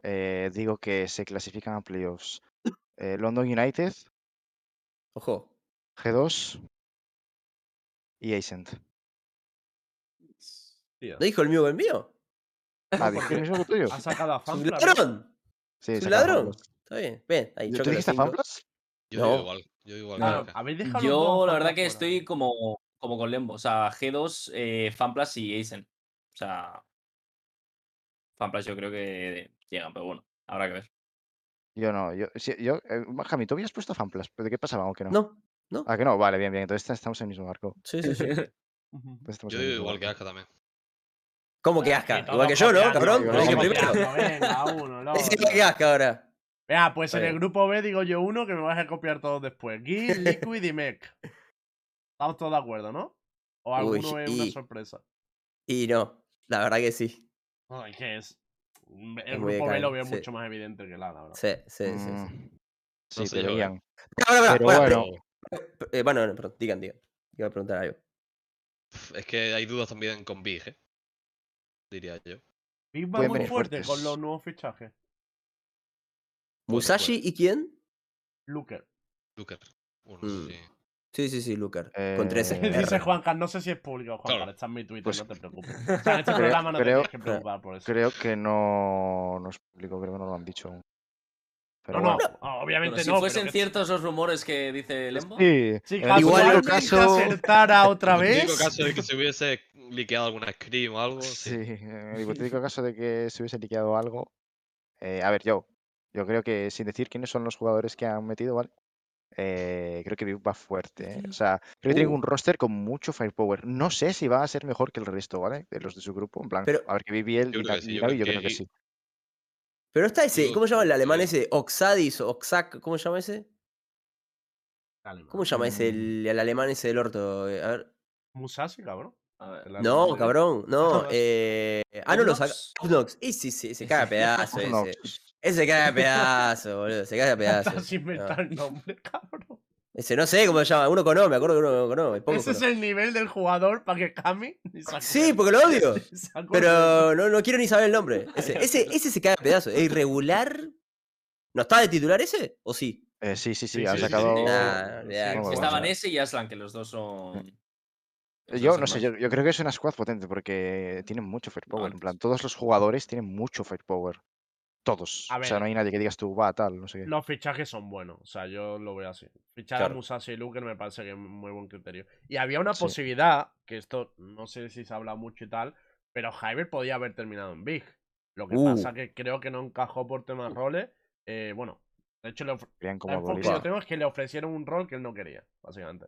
Eh, digo que se clasifican a playoffs eh, London United, Ojo. G2 y Ascent. ¿No dijo el mío o el mío? Ah, ¿dijiste el mismo que tuyo? Ha sacado a ¿Es un Fanflas. ¿no? ladrón? Sí, ¿Es un saca ladrón? Está bien. Bien, ahí ¿Tú dijiste cinco. Fanflas? Yo No. digo igual. Yo igual. Claro, Yo, la verdad que fuera. estoy como, como con Lembo. O sea, G2, eh, Fanplas y Aizen. O sea. Fanplas yo creo que llegan, pero bueno, habrá que ver. Yo no. Yo, sí, yo, eh, Jami, tú habías puesto Fanflas, ¿pero de qué pasaba o que no? No, no. Ah, que no, vale, bien, bien. Entonces estamos en el mismo barco. Sí, sí, sí. Yo digo igual que. Aska también. ¿Cómo que asca? Igual que yo, ¿no, cabrón? dije que primero. Venga, uno, el otro. que asca ahora. Venga, pues en el grupo B digo yo uno que me vas a copiar todos después. Gil, Liquid y Mech. Estamos todos de acuerdo, ¿no? O Uy, alguno es una sorpresa. Y no, la verdad que sí. No, es que es. El Es muy de grupo B lo veo sí. mucho más evidente que la, la verdad. Sí, sí, sí. sí. Mm, Sí, No sé yo, Pero bueno. pero- eh, bueno, no, perdón, digan, digan. Iba a preguntar algo. Es que hay dudas también con Big, ¿eh? Diría yo. Big va muy fuerte fuertes. con los nuevos fichajes. ¿Musashi y quién? Luker. Luker. Uno, Mm. sí. Sí, sí, sí, Lucar. Con 13. Eh, Dice R. Juancar, no sé si es público, Juancar, Claro. está en mi Twitter, Pues- no te preocupes. O sea, en este programa no te creo- tienes que preocupar por eso. Creo que no, no es público, creo que no lo han dicho aún. Pero no, no, obviamente si no. pero fuesen ciertos los rumores que dice Lembo. Sí, Si el Igual hipotético caso, acertara otra En el vez. único caso de que se hubiese liqueado alguna scream o algo. sí, Sí. en el hipotético caso de que se hubiese liqueado algo. eh, a ver, yo, yo creo que sin decir quiénes son los jugadores que han metido, ¿vale? Eh, creo que Viv va fuerte, ¿eh? O sea, creo que Uh. un roster con mucho firepower. No sé si va a ser mejor que el resto, ¿vale? De los de su grupo. En plan, Pero- a ver, que Vivi y Yo creo que sí, y Pero está ese, ¿cómo se llama el alemán sí. ese? Oxadis, Oxac, ¿cómo se llama ese? ¿Cómo se llama ese, el, el alemán ese del orto? Eh, A ver. Musashi, cabrón. A ver. El No, cabrón, no. Ah, eh... Ah, no lo saca. Obnox. Y sí, sí, se caga a pedazo ese. Ese se caga a pedazo, boludo. Se caga a pedazo. Estás inventar el nombre, cabrón. Ese no sé cómo se llama. Uno con O, me acuerdo que uno con O. es poco Ese es el nivel del jugador para que se Sí, porque lo odio. Pero no, no quiero ni saber el nombre. Ese, ese, ese se caga a pedazo. ¿Es irregular? ¿No está de titular ese? ¿O sí? Eh, sí, sí, sí, Sí, sí, sacado. sí. Nah, Sí, ya, sí, muy bueno. Estaban sí. ese y Aslan, que los dos son. Eh, Yo no sé, yo, yo creo que es una squad potente porque tienen mucho firepower. En Altos. plan, todos los jugadores tienen mucho firepower. Todos. A O sea, no hay nadie que digas tú, va, tal, no sé qué. Los fichajes son buenos. O sea, yo lo veo así. Fichar a. Musashi y Luker me parece que es muy buen criterio. Y había una Sí. posibilidad, que esto no sé si se habla mucho y tal, pero Hyber podía haber terminado en Big. Lo que Uh. pasa que creo que no encajó por temas roles. Eh, bueno, de hecho, le como que yo tengo es que le ofrecieron un rol que él no quería, básicamente.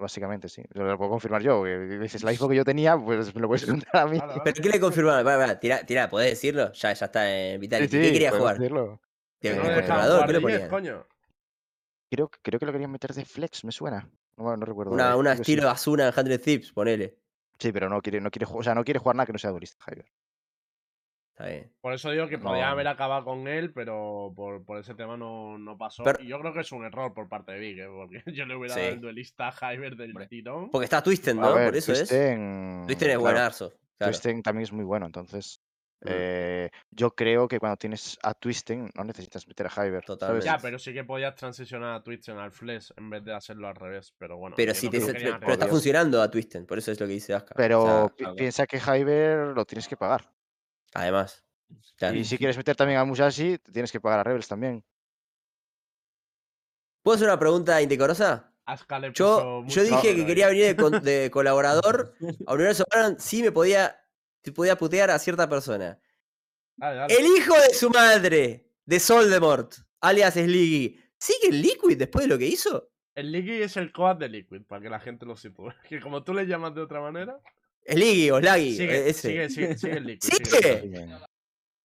Básicamente, sí. Yo lo puedo confirmar yo. Dices, la info que yo tenía, pues me lo puedes preguntar a mí. Vale, vale. ¿Pero qué le confirmaron? Para, para, tira, tira, ¿podés decirlo? Ya, ya está en Vitality. Sí, ¿Qué quería puedo jugar? decirlo. ¿Qué- No jugar ¿Qué le de 10, ponían? coño. Creo, creo que lo querían meter de flex, me suena. No, no recuerdo. Una, una que sí. estilo Asuna en 100 Thieves, ponele. Sí, pero no quiere, no quiere, o sea, no quiere jugar nada que no sea duelista, Javier. Está bien. Por eso digo que podía haber acabado con él, pero por, por ese tema no, no pasó. Pero- y yo creo que es un error por parte de Big, ¿eh? porque yo le hubiera Sí. dado el duelista a Hyber del Hombre. tirón. Porque está Twisten, ¿no? ver, Por eso es. Twisten, Twisten es claro, buenazo. Claro. Twisten también es muy bueno, entonces. Mm. eh, yo creo que cuando tienes a Twisten no necesitas meter a Hyber. ¿sabes? Totalmente. Ya, pero sí que podías transicionar a Twitch en al Flash en vez de hacerlo al revés. Pero bueno. Pero, te, está funcionando a Twisten, por eso es lo que dice Aska. Pero O sea, pi- claro. piensa que Hyber lo tienes que pagar. Además. Claro. Y si quieres meter también a Musashi, te tienes que pagar a Rebels también. ¿Puedo hacer una pregunta indecorosa? Yo, yo dije que quería venir de, con- de colaborador a Universo Valorant si me podía, si podía putear a cierta persona. Dale, dale. El hijo de su madre, de Soldemort, alias Sliggy, ¿sigue en Liquid después de lo que hizo? El Licky es el coad de Liquid, para que la gente lo sitúe. Que como tú le llamas de otra manera. Sliggy o Slaggy, Sigue, e- ese. sigue, sigue, sigue el Liquid. ¿Sigue?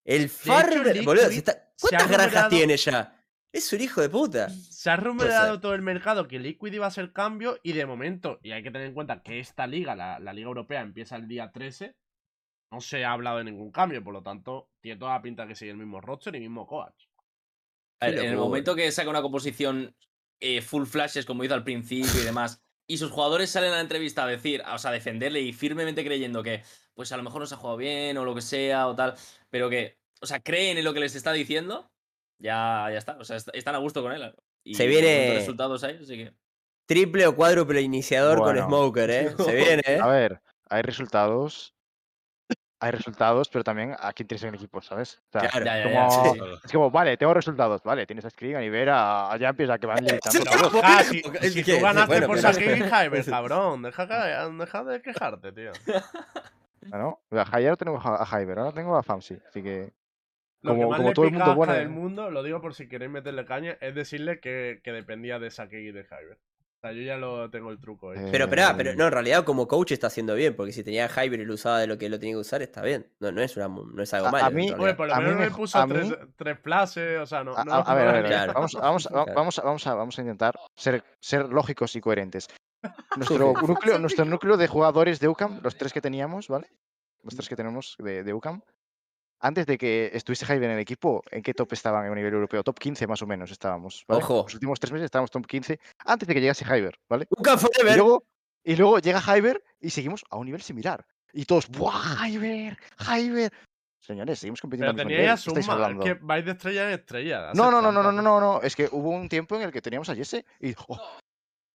El farm, Liquid boludo, se está- se ha ¿cuántas granjas rumoreado- tiene ya? Es un hijo de puta. Se ha ser. rumoreado todo el mercado que Liquid iba a ser cambio y de momento, y hay que tener en cuenta que esta liga, la, la Liga Europea, empieza el día 13, no se ha hablado de ningún cambio, por lo tanto, tiene toda la pinta que sigue el mismo roster y mismo coach. En el momento que saca una composición eh, full flashes, como hizo al principio y demás, y sus jugadores salen a la entrevista a decir, o sea, a defenderle y firmemente creyendo que, pues a lo mejor no se ha jugado bien o lo que sea o tal, pero que, o sea, creen en lo que les está diciendo, ya, ya está. O sea, est- están a gusto con él. Y Se viene- resultados ahí, así que. Triple o cuádruple iniciador Bueno. con Smoker, ¿eh? Se viene, ¿eh? A ver, hay resultados. Hay resultados, pero también a quién tienes en el equipo, ¿sabes? O sea, Claro. Ya, ya, como- ya. Es como, vale, tengo resultados, vale, tienes a Screen, a Ibera, a Jumpy, a que van todos. Ah, si, si ¿qué? tú ganaste Bueno, por Saki y Hyber, cabrón. Deja, que- deja de quejarte, tío. ¿no? O sea, ayer tengo a Hyber, ahora tengo a Famsi, así que... Lo que Como- más como le todo el mundo bueno- del mundo, lo digo por si queréis meterle caña, es decirle que, que dependía de Saki y de Hyber. O sea, yo ya lo tengo el truco. Eh, Pero, pero, pero, no, en realidad como coach está haciendo bien, porque si tenía Hyper y lo usaba de lo que lo tenía que usar, está bien. No, no es, una, no es algo A- a malo. en mí-. Oye, por lo a mí menos me jo- puso a tres, mí- tres flashes, o sea, no. A, no- a- a ver, a ver, a ver, Claro. Vamos, vamos, va- Claro. vamos, a- vamos, a, vamos a intentar ser, ser lógicos y coherentes. Nuestro núcleo, nuestro núcleo de jugadores de UCAM, los tres que teníamos, ¿vale? Los tres que tenemos de, de UCAM, antes de que estuviese Jaime en el equipo, ¿en qué top estaban a nivel europeo? Top 15 más o menos estábamos, ¿vale? Ojo. Los últimos tres meses estábamos top 15 antes de que llegase Hyber, ¿vale? Nunca Y luego, y luego llega Hyber y seguimos a un nivel similar. Y todos, ¡buah, Hyber! ¡Hyber! Señores, seguimos compitiendo Pero al mismo tenía nivel. ya ¿qué estáis Suma, es hablando? que vais de estrella en estrella. No, no, no, no, no, no, no, no. Es que hubo un tiempo en el que teníamos a Jesse y oh,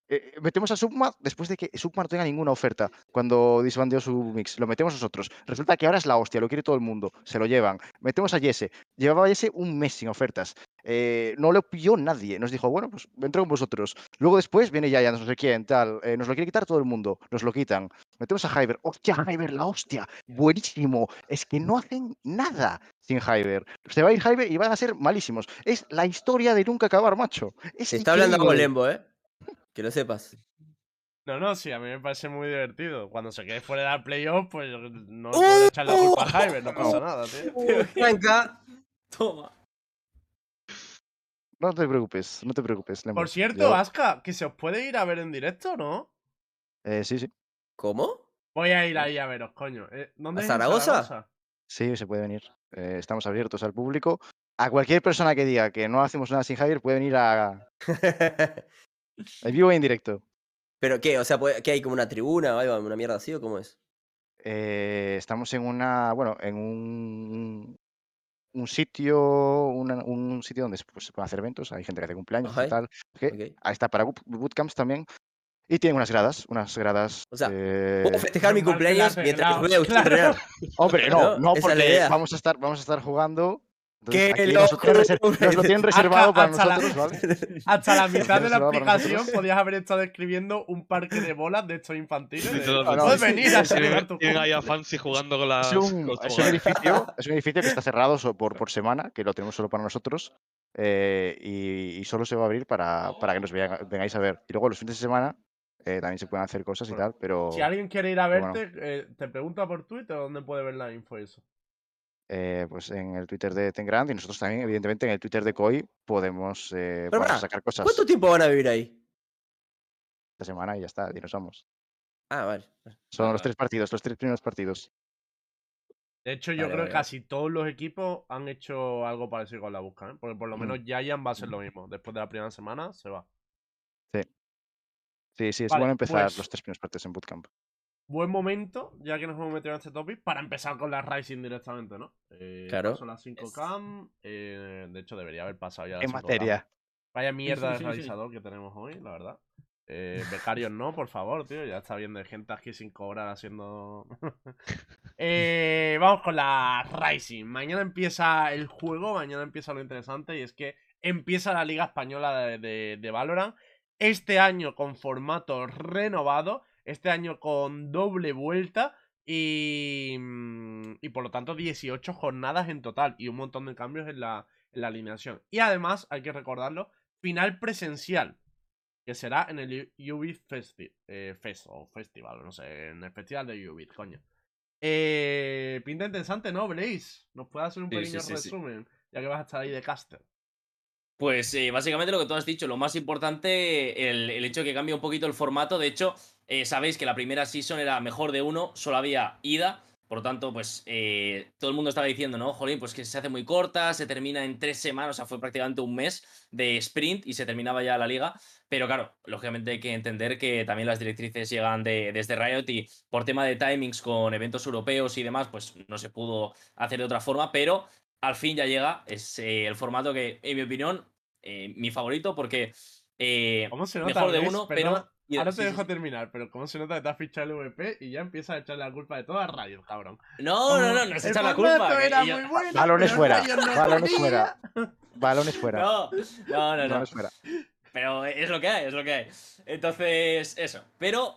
eh, metemos a Submat después de que Submat no tenga ninguna oferta cuando disbandeó su mix. Lo metemos nosotros. Resulta que ahora es la hostia, lo quiere todo el mundo. Se lo llevan. Metemos a Jesse. Llevaba Jesse un mes sin ofertas. Eh, no lo pilló nadie. Nos dijo, bueno, pues entro con vosotros. Luego después viene ya, no sé quién, tal. eh, nos lo quiere quitar todo el mundo. Nos lo quitan. Metemos a Hyber. ¡Hostia, Hyber, la hostia! Buenísimo. Es que no hacen nada sin Hyber. Se va a ir Hyber y van a ser malísimos. Es la historia de nunca acabar, macho. Es Se está hablando increíble. Lembo, ¿eh? Que lo sepas. No, no, sí, a mí me parece muy divertido. Cuando se quede fuera del playoff, pues no ¡Uh! puedo echar la culpa a Hyber, no pasa nada, tío. Franca. Toma. No te preocupes, no te preocupes. Por cierto, Yo- Aska, que se os puede ir a ver en directo, ¿no? eh, sí, sí. ¿Cómo? Voy a ir ahí a veros, coño. Eh, ¿Dónde ¿A es en Zaragoza? Sí, se puede venir. Eh, estamos abiertos al público. A cualquier persona que diga que no hacemos nada sin Javier puede venir a, en vivo e en directo. ¿Pero qué? O sea, ¿puede- ¿qué hay como una tribuna o algo, una mierda así o cómo es? Eh, estamos en una, bueno, en un, un sitio, una- un sitio donde pues, se pueden hacer eventos. Hay gente que hace cumpleaños Ajá. y tal. Ahí está para boot- bootcamps también. Y tienen unas gradas, unas gradas. O sea, eh, Puedo festejar mi cumpleaños mientras veo a entrenar. Hombre, ¿no? no, porque vamos a estar, vamos a estar jugando. ¡Qué Entonces, aquí nos lo tienen reser- locura! nos lo tienen reservado para hasta la- nosotros, ¿vale? Hasta la mitad de la explicación nosotros. podías haber estado escribiendo un parque de bolas de estos infantiles. de. Puedes No, no, venir a celebrar tu Tienen ahí a cumple". Fancy jugando con las. Es un, es edificio, es un edificio que está cerrado por, por semana, que lo tenemos solo para nosotros. eh, y, y solo se va a abrir para, para que nos vean- vengáis a ver. Y luego los fines de semana eh, también se pueden hacer cosas y Bueno, tal, pero Si alguien quiere ir a verte, eh, te pregunta por Twitter dónde puede ver la info y eso. Eh, pues en el Twitter de Tengrand y nosotros también, evidentemente, en el Twitter de Koi podemos eh, Pero sacar cosas ¿Cuánto tiempo van a vivir ahí? esta semana y ya está, y nos vamos. Ah, vale. Son Vale, los vale. tres partidos, los tres primeros partidos. De hecho, yo Vale, creo vale, que casi todos los equipos han hecho algo parecido con la busca, ¿eh? Porque por lo Mm. menos Giant va a ser lo mismo. Después de la primera semana se va. Sí, sí, es Vale, bueno empezar pues- los tres primeros partidos en Bootcamp. Buen momento, ya que nos hemos metido en este topic, para empezar con la Rising directamente, ¿no? Eh, Claro. Son las 5 cam. eh, de hecho, debería haber pasado ya las En 5 cam. materia. Vaya mierda de realizador que tenemos hoy, la verdad. Eh, becarios no, por favor, tío. Ya está bien de gente aquí sin cobrar haciendo. Eh, vamos con la Rising. Mañana empieza el juego, mañana empieza lo interesante y es que empieza la Liga Española de, de, de Valorant. Este año con formato renovado, este año con doble vuelta y, mm, y por lo tanto 18 jornadas en total y un montón de cambios en la, en la alineación. Y además, hay que recordarlo, final presencial, que será en el U- Ubit Festi eh, Fest o Festival, no sé, en el festival de Ubit, coño. Eh, pinta interesante, ¿no, Blaze? ¿Nos puede hacer un Sí, pequeño sí, sí, sí. resumen? Ya que vas a estar ahí de caster. Pues eh, básicamente lo que tú has dicho, lo más importante, el, el hecho de que cambie un poquito el formato. De hecho, eh, sabéis que la primera season era mejor de uno, solo había ida. Por lo tanto, pues eh, todo el mundo estaba diciendo, ¿no? Jolín, pues que se hace muy corta, se termina en tres semanas, o sea, fue prácticamente un mes de sprint y se terminaba ya la liga. Pero claro, lógicamente hay que entender que también las directrices llegan de, desde Riot y por tema de timings con eventos europeos y demás, pues no se pudo hacer de otra forma, pero al fin ya llega, es eh, el formato que, en mi opinión, eh, mi favorito porque... ¿Cómo se nota? Mejor de uno, pero- Y- ahora sí, te sí, dejo sí. terminar, pero cómo se nota que te has fichado el VP y ya empiezas a echarle la culpa de todo a Riot, cabrón. No, no, no, no se El echa la culpa. que era yo- muy bueno, Balones fuera, no balones fuera. Balones fuera. No, no, no, no. Balones fuera. Pero es lo que hay, es lo que hay. Entonces, eso. Pero,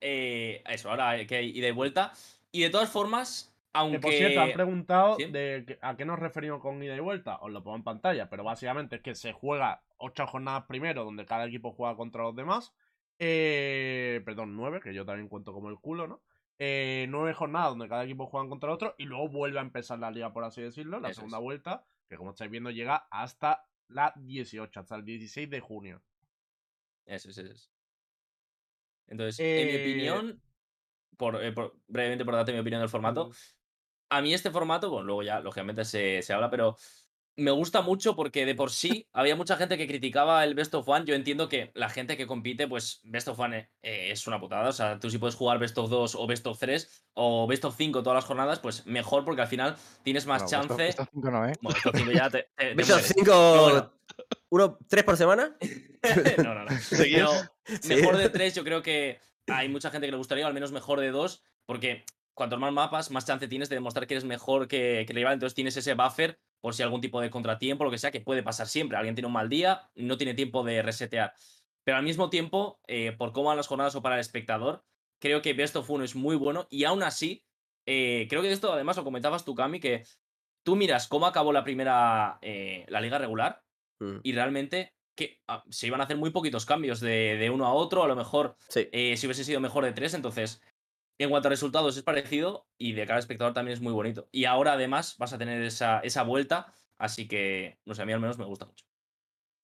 eh, eso, ahora que hay ida y vuelta. Y de todas formas, Que aunque. por cierto, han preguntado ¿Sí? de que- a qué nos referimos con ida y vuelta. Os lo pongo en pantalla, pero básicamente es que se juega ocho jornadas primero, donde cada equipo juega contra los demás. Eh, perdón, nueve, que yo también cuento como el culo, ¿no? Eh, nueve jornadas donde cada equipo juega contra el otro y luego vuelve a empezar la liga, por así decirlo, la Eso segunda es. vuelta, que como estáis viendo llega hasta la 18, hasta el 16 de junio. Eso es, eso es. Entonces, en mi Eh, opinión, por, eh, por- brevemente por darte mi opinión del formato, a mí este formato, bueno, luego ya lógicamente se, se habla, pero me gusta mucho porque de por sí había mucha gente que criticaba el Best of One. Yo entiendo que la gente que compite, pues Best of One eh, es una putada. O sea, tú si puedes jugar Best of 2 o Best of 3 o Best of 5 todas las jornadas, pues mejor porque al final tienes más No, chance. esto- esto cinco no, ¿eh? Bueno, Best of 5 ya te, te- te ¿Visto mueres. cinco, Pero bueno. uno, tres por semana? no, no, no. Pero mejor de tres, yo creo que hay mucha gente que le gustaría, o al menos mejor de dos, porque cuantos más mapas, más chance tienes de demostrar que eres mejor que, que el rival. Entonces tienes ese buffer por si algún tipo de contratiempo, lo que sea, que puede pasar siempre. Alguien tiene un mal día, no tiene tiempo de resetear. Pero al mismo tiempo, eh, por cómo van las jornadas o para el espectador, creo que Best of Uno es muy bueno. Y aún así, eh, creo que esto además lo comentabas tú, Cami, que tú miras cómo acabó la primera, eh, la liga regular Mm, y realmente que ah, se iban a hacer muy poquitos cambios de, de uno a otro, a lo mejor Sí. si hubiese sido mejor de tres, entonces en cuanto a resultados es parecido y de cara al espectador también es muy bonito. Y ahora además vas a tener esa, esa vuelta, así que, no sé, a mí al menos me gusta mucho.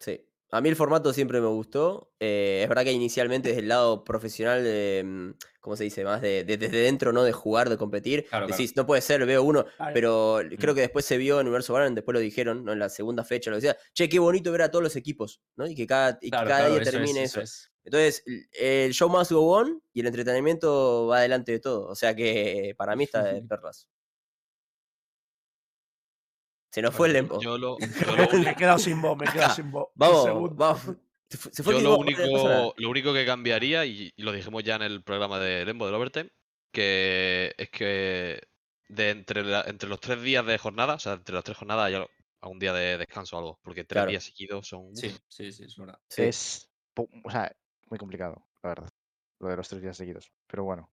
Sí. A mí el formato siempre me gustó. eh, es verdad que inicialmente desde el lado profesional, de, mm, ¿cómo se dice? Más de, de- desde dentro, ¿no? De jugar, de competir. Claro, claro. Decís, no puede ser, veo uno. Pero creo que después se vio en Universo Valorant, después lo dijeron, ¿no? En la segunda fecha, lo que sea. Che, qué bonito ver a todos los equipos, ¿no? Y que cada, y que Claro, cada claro, día eso es, termine eso eso. es. Entonces, el- show must go on y el entretenimiento va adelante de todo. O sea que para mí está de perlas. Se nos fue el lempo. Yo lo, yo lo me he quedado sin voz, me he quedado sin voz. Vamos, vamos. Se fue, se fue Yo lo nada. único, lo único que cambiaría, y, y lo dijimos ya en el programa de Lembo del Overtime, que es que de entre, la- entre los tres días de jornada, o sea, entre las tres jornadas hay al- algún día de descanso o algo, porque tres Claro. días seguidos son... Sí, sí, sí, es verdad. Sí. Es, o sea, muy complicado, la verdad. Lo de los tres días seguidos. Pero bueno.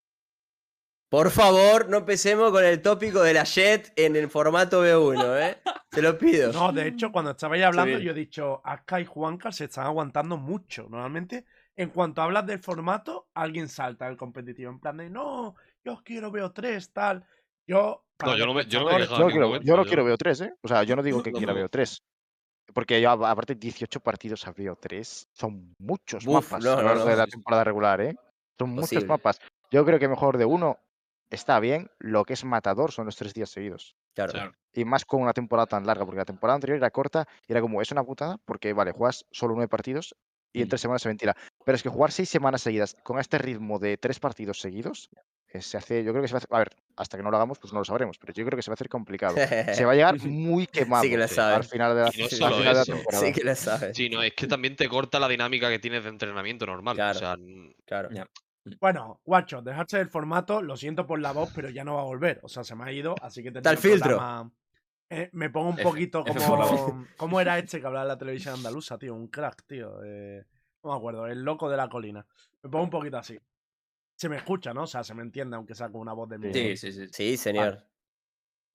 Por favor, no empecemos con el tópico de la Jet en el formato B1, ¿eh? Te lo pido. No, de hecho, cuando estabais hablando, yo he dicho, Aska y Juanca se están aguantando mucho. Normalmente, en cuanto hablas del formato, alguien salta del competitivo. En plan de, no, yo quiero veo 3, tal. Yo. No, yo no los me- yo no me he espectadores- quejado Yo, en no quiero, ningún momento, yo no yo- quiero veo 3, ¿eh? O sea, yo no digo que No, quiera no. veo 3. Porque yo, a- aparte, 18 partidos a veo 3 son muchos mapas a lo largo de la temporada regular, ¿eh? Son muchos mapas. Yo creo que mejor de uno está bien. Lo que es matador son los tres días seguidos. Claro. Claro. Y más con una temporada tan larga, porque la temporada anterior era corta y era como, es una putada, porque vale, juegas solo nueve partidos y en Mm. tres semanas se ventila. Pero es que jugar seis semanas seguidas con este ritmo de tres partidos seguidos, eh, se hace, yo creo que se va a hacer, a ver, hasta que no lo hagamos, pues no lo sabremos, pero yo creo que se va a hacer complicado. Se va a llegar muy quemado Sí que lo al final de la, Y no al solo final de la temporada. Sí que lo sabes. Sí, no, es que también te corta la dinámica que tienes de entrenamiento normal. Claro. O sea, Claro. Bueno, guacho, dejaste el formato, lo siento por la voz, pero ya no va a volver. O sea, se me ha ido, así que Está el filtro. Eh, me pongo un F- poquito F como. ¿Cómo era este que hablaba en la televisión andaluza, tío? Un crack, tío. Eh, no me acuerdo, el loco de la colina. Me pongo un poquito así. Se me escucha, ¿no? O sea, se me entiende, aunque sea con una voz de mierda. Sí, sí, sí. Sí, señor.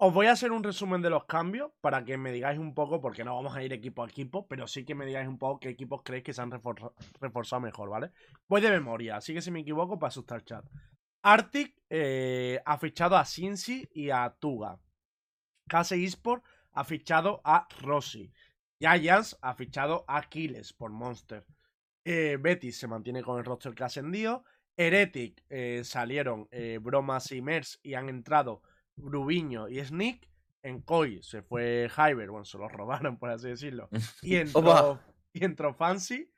Os voy a hacer un resumen de los cambios para que me digáis un poco, porque no vamos a ir equipo a equipo, pero sí que me digáis un poco qué equipos creéis que se han reforza- reforzado mejor, ¿vale? Voy de memoria, así que si me equivoco, para asustar chat. Arctic eh, ha fichado a Cincy y a Tuga. Case Esport ha fichado a Rossi. Giants ha fichado a Aquiles por Monster. Eh, Betis se mantiene con el roster que ha ascendido. Heretic eh, salieron eh, Bromas y Mers y han entrado Brubiño y Sneak. En Koi se fue Hyber, bueno, se lo robaron, por así decirlo. Y entró, y entró Fancy.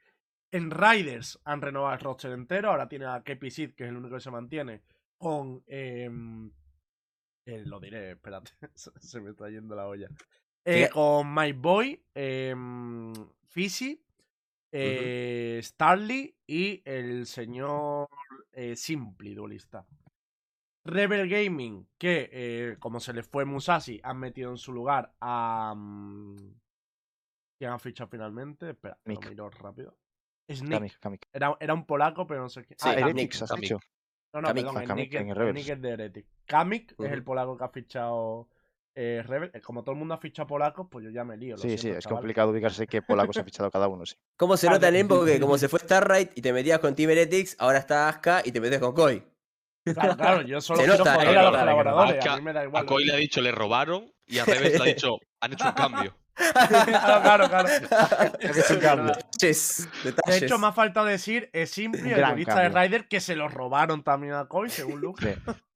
En Riders han renovado el roster entero. Ahora tiene a Kepi Sid, que es el único que se mantiene. Con. em, eh, lo diré, espérate. se me está yendo la olla. Eh, con My Boy, em, eh, Starly y el señor eh, Simply, duelista. Rebel Gaming, que eh, como se le fue Musashi, han metido en su lugar a. mm, ¿Quién ha fichado finalmente? Espera, lo miro rápido. Kamik, Kamik. Era, era un polaco, pero no sé qué. Sí, Ah, Kamik, Heretics, has Kamik. dicho. No, no, Kamik, perdón, el Nick, es- en el Rebels. Nick es de Heretic. Kamik es el polaco que ha fichado eh, Rebel. Como todo el mundo ha fichado polacos, pues yo ya me lío. lo Sí, sí, siento, es chaval. complicado ubicarse qué polacos ha fichado cada uno, sí. ¿Cómo se Ah, nota, yo- Lembo, que como se fue Starlight y te metías con Team Heretics, ahora está Aska y te metes con Koi? Claro, claro, yo solo quiero joder se a los colaboradores. A mí me da igual. A Koi le ha dicho le robaron y a Reves le ha dicho han hecho un cambio. claro, claro, claro. Has hecho un cambio. Detalles, De hecho, me ha faltado decir, es simple, el guionista de. Ryder, que se los robaron también a Koi, según Luke.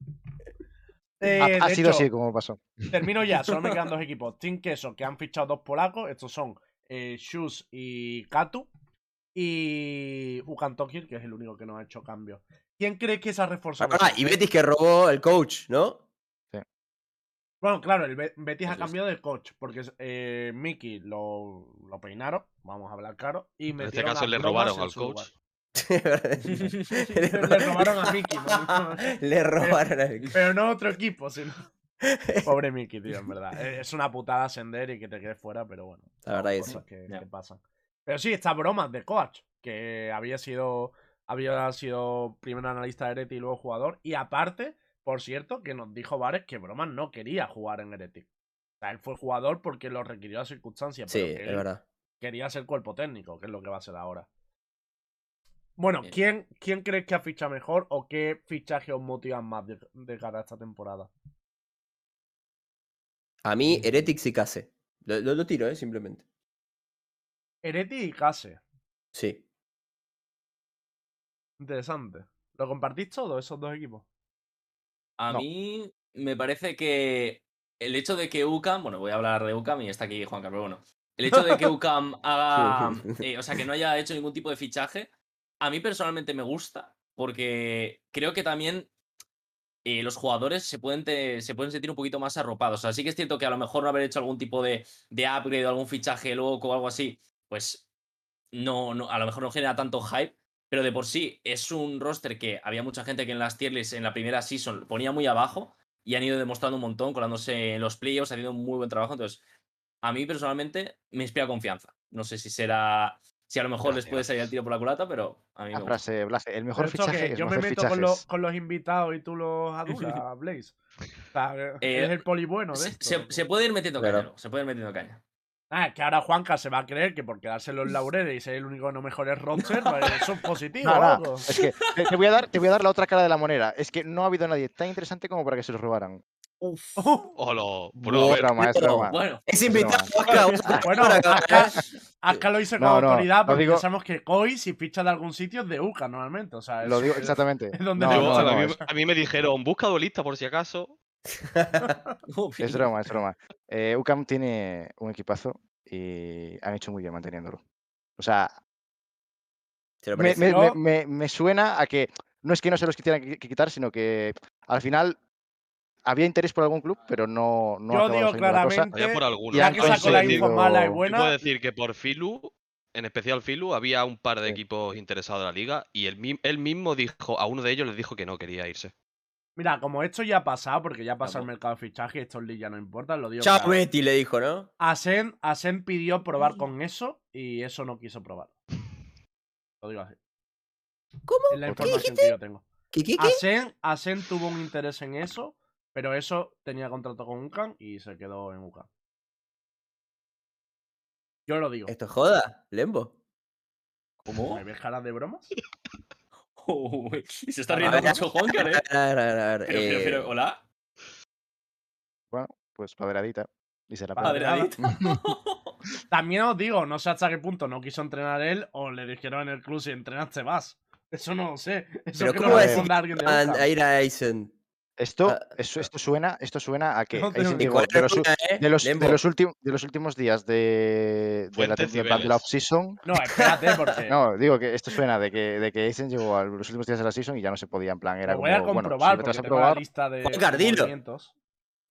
Eh, Ha, sido hecho, así como pasó. Termino ya, solo me quedan dos equipos. Team Queso, que han fichado dos polacos. Estos son eh, Shus y Katu. Y Ukan Tokir, que es el único que no ha hecho cambio. ¿Quién cree que se ha reforzado? Ah, y Betis que robó el coach, ¿no? Bueno, claro, el Be- Betis ha es. cambiado de coach. Porque eh, Mickey lo, lo peinaron. Vamos a hablar claro. Y En este caso a le robaron al coach. lugar. Le robaron a Mickey. ¿no? Le robaron al Pero no otro equipo, sino. Pobre Mickey, tío, en verdad. Eh, Es una putada ascender y que te quedes fuera, pero bueno. La verdad cosas que, pasan. Pero sí, está bromas de coach, que había sido. Había sido primer analista de Heretic y luego jugador. Y aparte, por cierto, que nos dijo Vares que Bromas no quería jugar en Heretic. O sea, él fue jugador porque lo requirió la circunstancia. Sí, pero que es verdad. quería ser cuerpo técnico, que es lo que va a ser ahora. Bueno, Bien. ¿quién, ¿quién crees que ha fichado mejor o qué fichaje os motivan más de, de cara a esta temporada? A mí, Heretics y Case. Lo, lo- lo tiro, ¿eh? Simplemente. Ereti y Case. Sí. Interesante. ¿Lo compartís todos esos dos equipos? A No. mí me parece que el hecho de que UCAM, bueno, voy a hablar de UCAM y está aquí Juan Carlos, bueno, el hecho de que UCAM haga, eh, o sea, que no haya hecho ningún tipo de fichaje, a mí personalmente me gusta porque creo que también eh, los jugadores se pueden, te- se pueden sentir un poquito más arropados. O sea, sí que es cierto que a lo mejor no haber hecho algún tipo de, de upgrade o algún fichaje loco o algo así, pues no, no, a lo mejor no genera tanto hype, pero de por sí es un roster que había mucha gente que en las tier lists en la primera season ponía muy abajo y han ido demostrando un montón, colándose en los playoffs, haciendo un muy buen trabajo. Entonces, a mí personalmente me inspira confianza. No sé si será, si a lo mejor les puede Gracias. salir el tiro por la culata, pero a mí me gusta. frase, Blase, el mejor fichaje es yo no me meto con, los- con los invitados y tú los adulas, Blaze. O sea, Eh, es el poli bueno de Se, esto. se- se puede ir metiendo Claro. caña, se puede ir metiendo caña. Ah, es que ahora Juanca se va a creer que por quedarse en los laureles y ser el único que no mejor es roster, pues eso es positivo. No, no, loco. es que te, voy a dar, te voy a dar la otra cara de la moneda. Es que no ha habido nadie tan interesante como para que se los robaran. Hola, bro, Es broma, es broma. Bueno, Es invitado, a- Bueno, Aska, lo hizo con No, no, autoridad lo porque digo- pensamos que Koi, si ficha de algún sitio, es de UCA normalmente. O sea, Lo digo exactamente. es donde No, me yo- gusta no, a, mí, a mí me dijeron, busca duelista por si acaso. es broma, es broma. Eh, UCAM tiene un equipazo y han hecho muy bien manteniéndolo. O sea, Se lo me, me- me- suena a que no es que no se los quisieran qui- que quitar, sino que al final había interés por algún club, pero no, no Yo digo claramente, por alguno. Ya que sacó la info mala y Yo buena, puedo decir que por Filu, en especial Filu, había un par de Sí. equipos interesados de la liga y él, él mismo dijo, a uno de ellos les dijo que no quería irse. Mira, como esto ya ha pasado, porque ya pasa el mercado de fichaje, estos leagues ya no importan, lo digo. Chao, claro. Betty, le dijo, ¿no? Asen, Asen pidió probar con eso y eso no quiso probar. Lo digo así. ¿Cómo? Es la ¿Qué información que yo tengo. ¿Qué, qué, qué? Asen, Asen tuvo un interés en eso, pero eso tenía contrato con UCAN y se quedó en UCAN. Yo lo digo. ¿Esto es joda, Lembo? ¿Cómo? ¿Me ves caras de bromas? Uy, y se está riendo mucho Juancar, ¿eh? A ver, a ver, a ver. Pero, pero, pero, eh, hola, Bueno, pues paderadita. Y será para- padre También os digo, no sé hasta qué punto no quiso entrenar él o le dijeron en el club si entrenaste vas. Eso no lo sé. Eso Pero que ¿cómo lo va a alguien de a ir a Eisen? Esto, Ah. eso- esto suena, esto suena a que No de los, ¿eh? de los, de los últimos, de los últimos días de, de la, Fuentes tem- de la- la off-season. No, espérate, porque No, digo que esto suena de que, de que Aizen llegó a los últimos días de la season y ya no se podía, en plan, era lo voy a como, bueno, comprobar vas porque a tengo la probar, lista de Juancar, dilo. movimientos.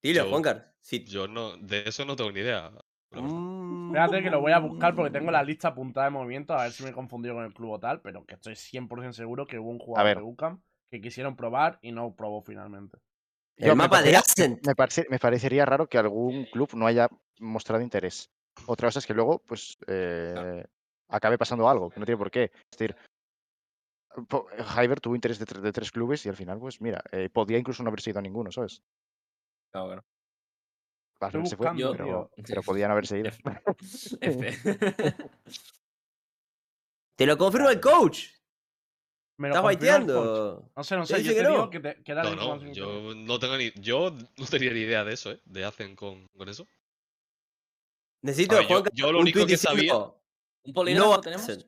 Dilo, Juancar. Sí. Yo no, de eso no tengo ni idea. la. Mm, Espérate que lo voy a buscar porque tengo la lista apuntada de movimientos a ver si me he confundido con el club o tal, pero que estoy 100% seguro que hubo un jugador de UCAM que quisieron probar y no probó finalmente. El Yo, me mapa de parecería- Ascent. Me, parece- me parecería raro que algún club no haya mostrado interés. Otra cosa es que luego, pues, eh, acabe pasando algo, que no tiene por qué. Es decir, Hyber tuvo interés de, tre- de tres clubes y al final, pues mira, eh, podía incluso no haberse ido a ninguno, ¿sabes? Claro, claro. Al Estoy final se fue, pero, pero podían haberse ido. F. Te lo confirma el coach. Me lo Estás baiteando. No sé, no sé, yo te que digo no. que, te, que No, no, que yo no tengo ni. Yo no tenía ni idea de eso, ¿eh? De hacen con, con eso. Necesito, ver, yo- yo lo un único que sabía- ¿Un polígrafo No tenemos?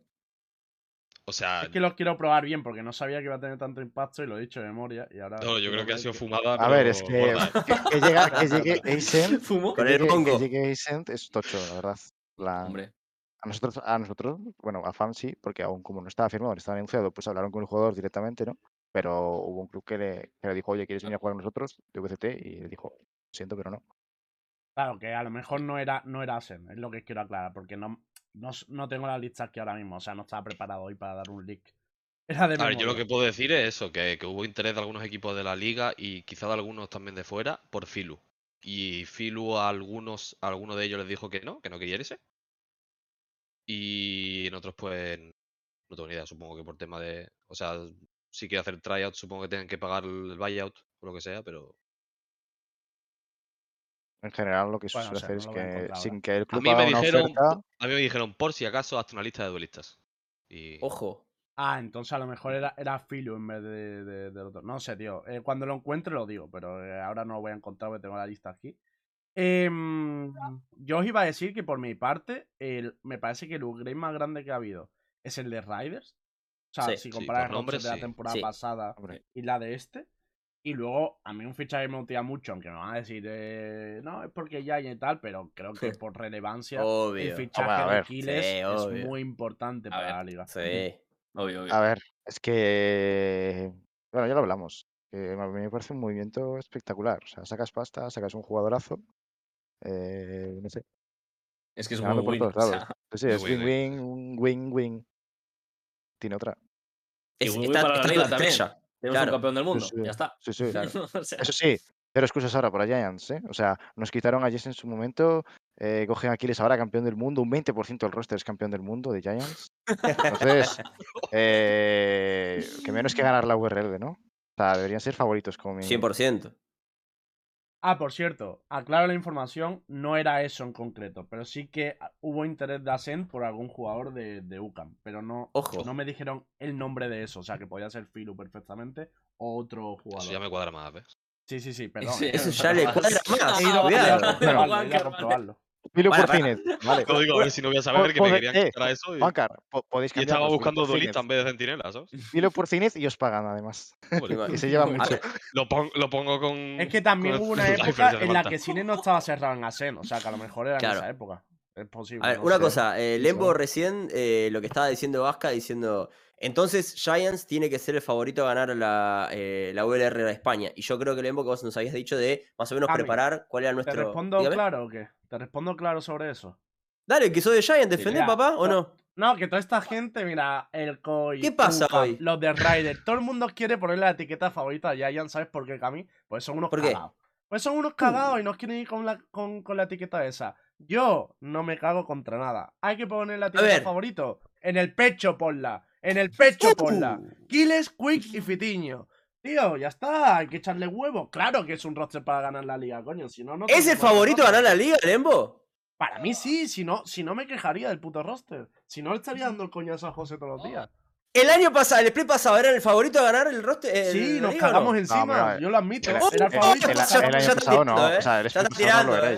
O sea, Es que lo quiero probar bien porque no sabía que iba a tener tanto impacto y lo he dicho de memoria y ahora... no, yo creo que ha sido fumada. A ver, es que, que, que llega, que llegue Ascent, ¿Fumo? Con que el llegue- que llegue Ascent es tocho, la verdad. La- Hombre. A nosotros, a nosotros, bueno, a FAM sí, porque aún como no estaba firmado, no estaba anunciado, pues hablaron con el jugador directamente, ¿no? Pero hubo un club que le, que le dijo, oye, ¿quieres venir a jugar con nosotros? De VCT, y le dijo, siento, pero no. Claro, que a lo mejor no era, no era Asen, es lo que quiero aclarar, porque no, no, no tengo la lista aquí ahora mismo, o sea, no estaba preparado hoy para dar un leak. Era de A ver, yo lo que puedo decir es eso, que, que hubo interés de algunos equipos de la liga y quizá de algunos también de fuera por Filu. Y Filu a algunos, a alguno de ellos les dijo que no, que no quería irse. Y en otros pues no tengo ni idea, supongo que por tema de... O sea, si quiere hacer tryout supongo que tienen que pagar el buyout o lo que sea, pero... En general, lo que se Bueno, no hacer no es a que sin que el A club mí haga me una dijeron, oferta, a mí me dijeron por si acaso hazte una lista de duelistas. Y... Ojo. Ah, entonces a lo mejor era, era Filu en vez de, de- del otro. No sé, tío. eh, cuando lo encuentre lo digo, pero eh, ahora no lo voy a encontrar porque tengo la lista aquí. Em, yo os iba a decir que por mi parte, el- me parece que el upgrade más grande que ha habido es el de Riders. O sea, Sí. si Sí, comparas por el nombre, de la sí. temporada Sí. pasada hombre, y la de este. Y luego, a mí un fichaje que me motiva mucho, aunque me van a decir, eh, no, es porque ya y tal, pero creo que por relevancia, el fichaje de ver. Sí, es muy importante A para ver. la liga. Sí. Obvio, obvio. a ver, es que, bueno, ya lo hablamos, a mí me parece un movimiento espectacular, o sea, sacas pasta, sacas un jugadorazo, eh, no sé, Es que es un ganando por win. todos o sea, lados. Sí, sí, Muy es win-win. win-win, un win-win. Tiene otra. y Es, win-win está, para la está tu también. Tenemos Claro. un campeón del mundo. sí. Ya está. Sí, sí. Claro. O sea, Eso sí, pero excusas ahora para Giants, ¿eh? O sea, nos quitaron a Jess en su momento, eh, cogen a Aquiles ahora campeón del mundo, un 20% del roster es campeón del mundo de Giants. Entonces, eh, que menos que ganar la URL, ¿no? O sea, deberían ser favoritos como mínimo. 100%. Ah, por cierto, aclaro la información, no era eso en concreto, pero sí que ah, hubo interés de Ascent por algún jugador de, de UCAM, pero no, Ojo. no me dijeron el nombre de eso, o sea que podía ser Filu perfectamente o otro jugador. Eso ya me cuadra más, ¿ves? Sí, sí, sí, perdón. Sí, eh, Eso ya le cuadra más. ido, he ido a Cuidado. comprobarlo, he ido a Juancar, comprobarlo. Milo Para, por para. Finez, vale. Lo digo, a ver si no voy a saber que me querían eh, quitar eso y, po- podéis y cambiar. estaba buscando duelista en vez de centinela, ¿sabes? Milo por Finez y os pagan además. Igual. Y se lleva mucho. lo, pon- lo pongo con. Es que también hubo una época en la que Cine no estaba cerrado en Ascent, o sea que a lo mejor era en esa época. Es posible. A ver, no una sé. cosa, eh, Lembo recién eh, lo que estaba diciendo Vasca, diciendo, entonces Giants tiene que ser el favorito a ganar la, eh, la ULR de España. Y yo creo que Lembo, que vos nos habías dicho de más o menos Cami, preparar cuál era ¿Te nuestro... respondo Dígame. claro o qué? ¿Te respondo claro sobre eso? Dale, que soy de Giants, ¿defendés, mira, papá, o no? No, que toda esta gente, mira, el Koi, ¿Qué pasa hoy? los de Ryder, todo el mundo quiere ponerle la etiqueta favorita a Giants, ¿sabes por qué, Cami? Pues son unos ¿Por qué? cagados. Pues son unos cagados y no quieren ir con la, con, con la etiqueta esa. Yo no me cago contra nada. Hay que poner la etiqueta favorito. En el pecho ponla. En el pecho ponla. Kiles, Quick y Fitiño. Tío, ya está, hay que echarle huevo. Claro que es un roster para ganar la liga, coño. Si no, no ¿Es el favorito a ganar la liga, Lembo? Para mí sí, si no, si no me quejaría del puto roster. Si no, le estaría dando el coñazo a José todos los días. El año pasado, el split pasado, ¿era el favorito a ganar el roster? el- Sí, nos liga o no? cagamos No, encima, pero, yo lo admito. El, era el el- favorito. el- año pasado no, tirando, ¿eh? o sea, el split pasado no lo ¿eh?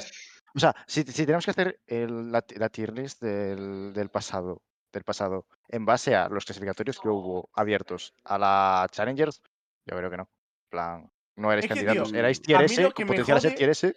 O sea, si, si tenemos que hacer el- la, la tier list del, del pasado, del pasado, en base a los clasificatorios que hubo abiertos a la Challengers, yo creo que no. En plan, no erais Es que, tío, candidatos. erais tier S, con potencial a ser jode- tier S,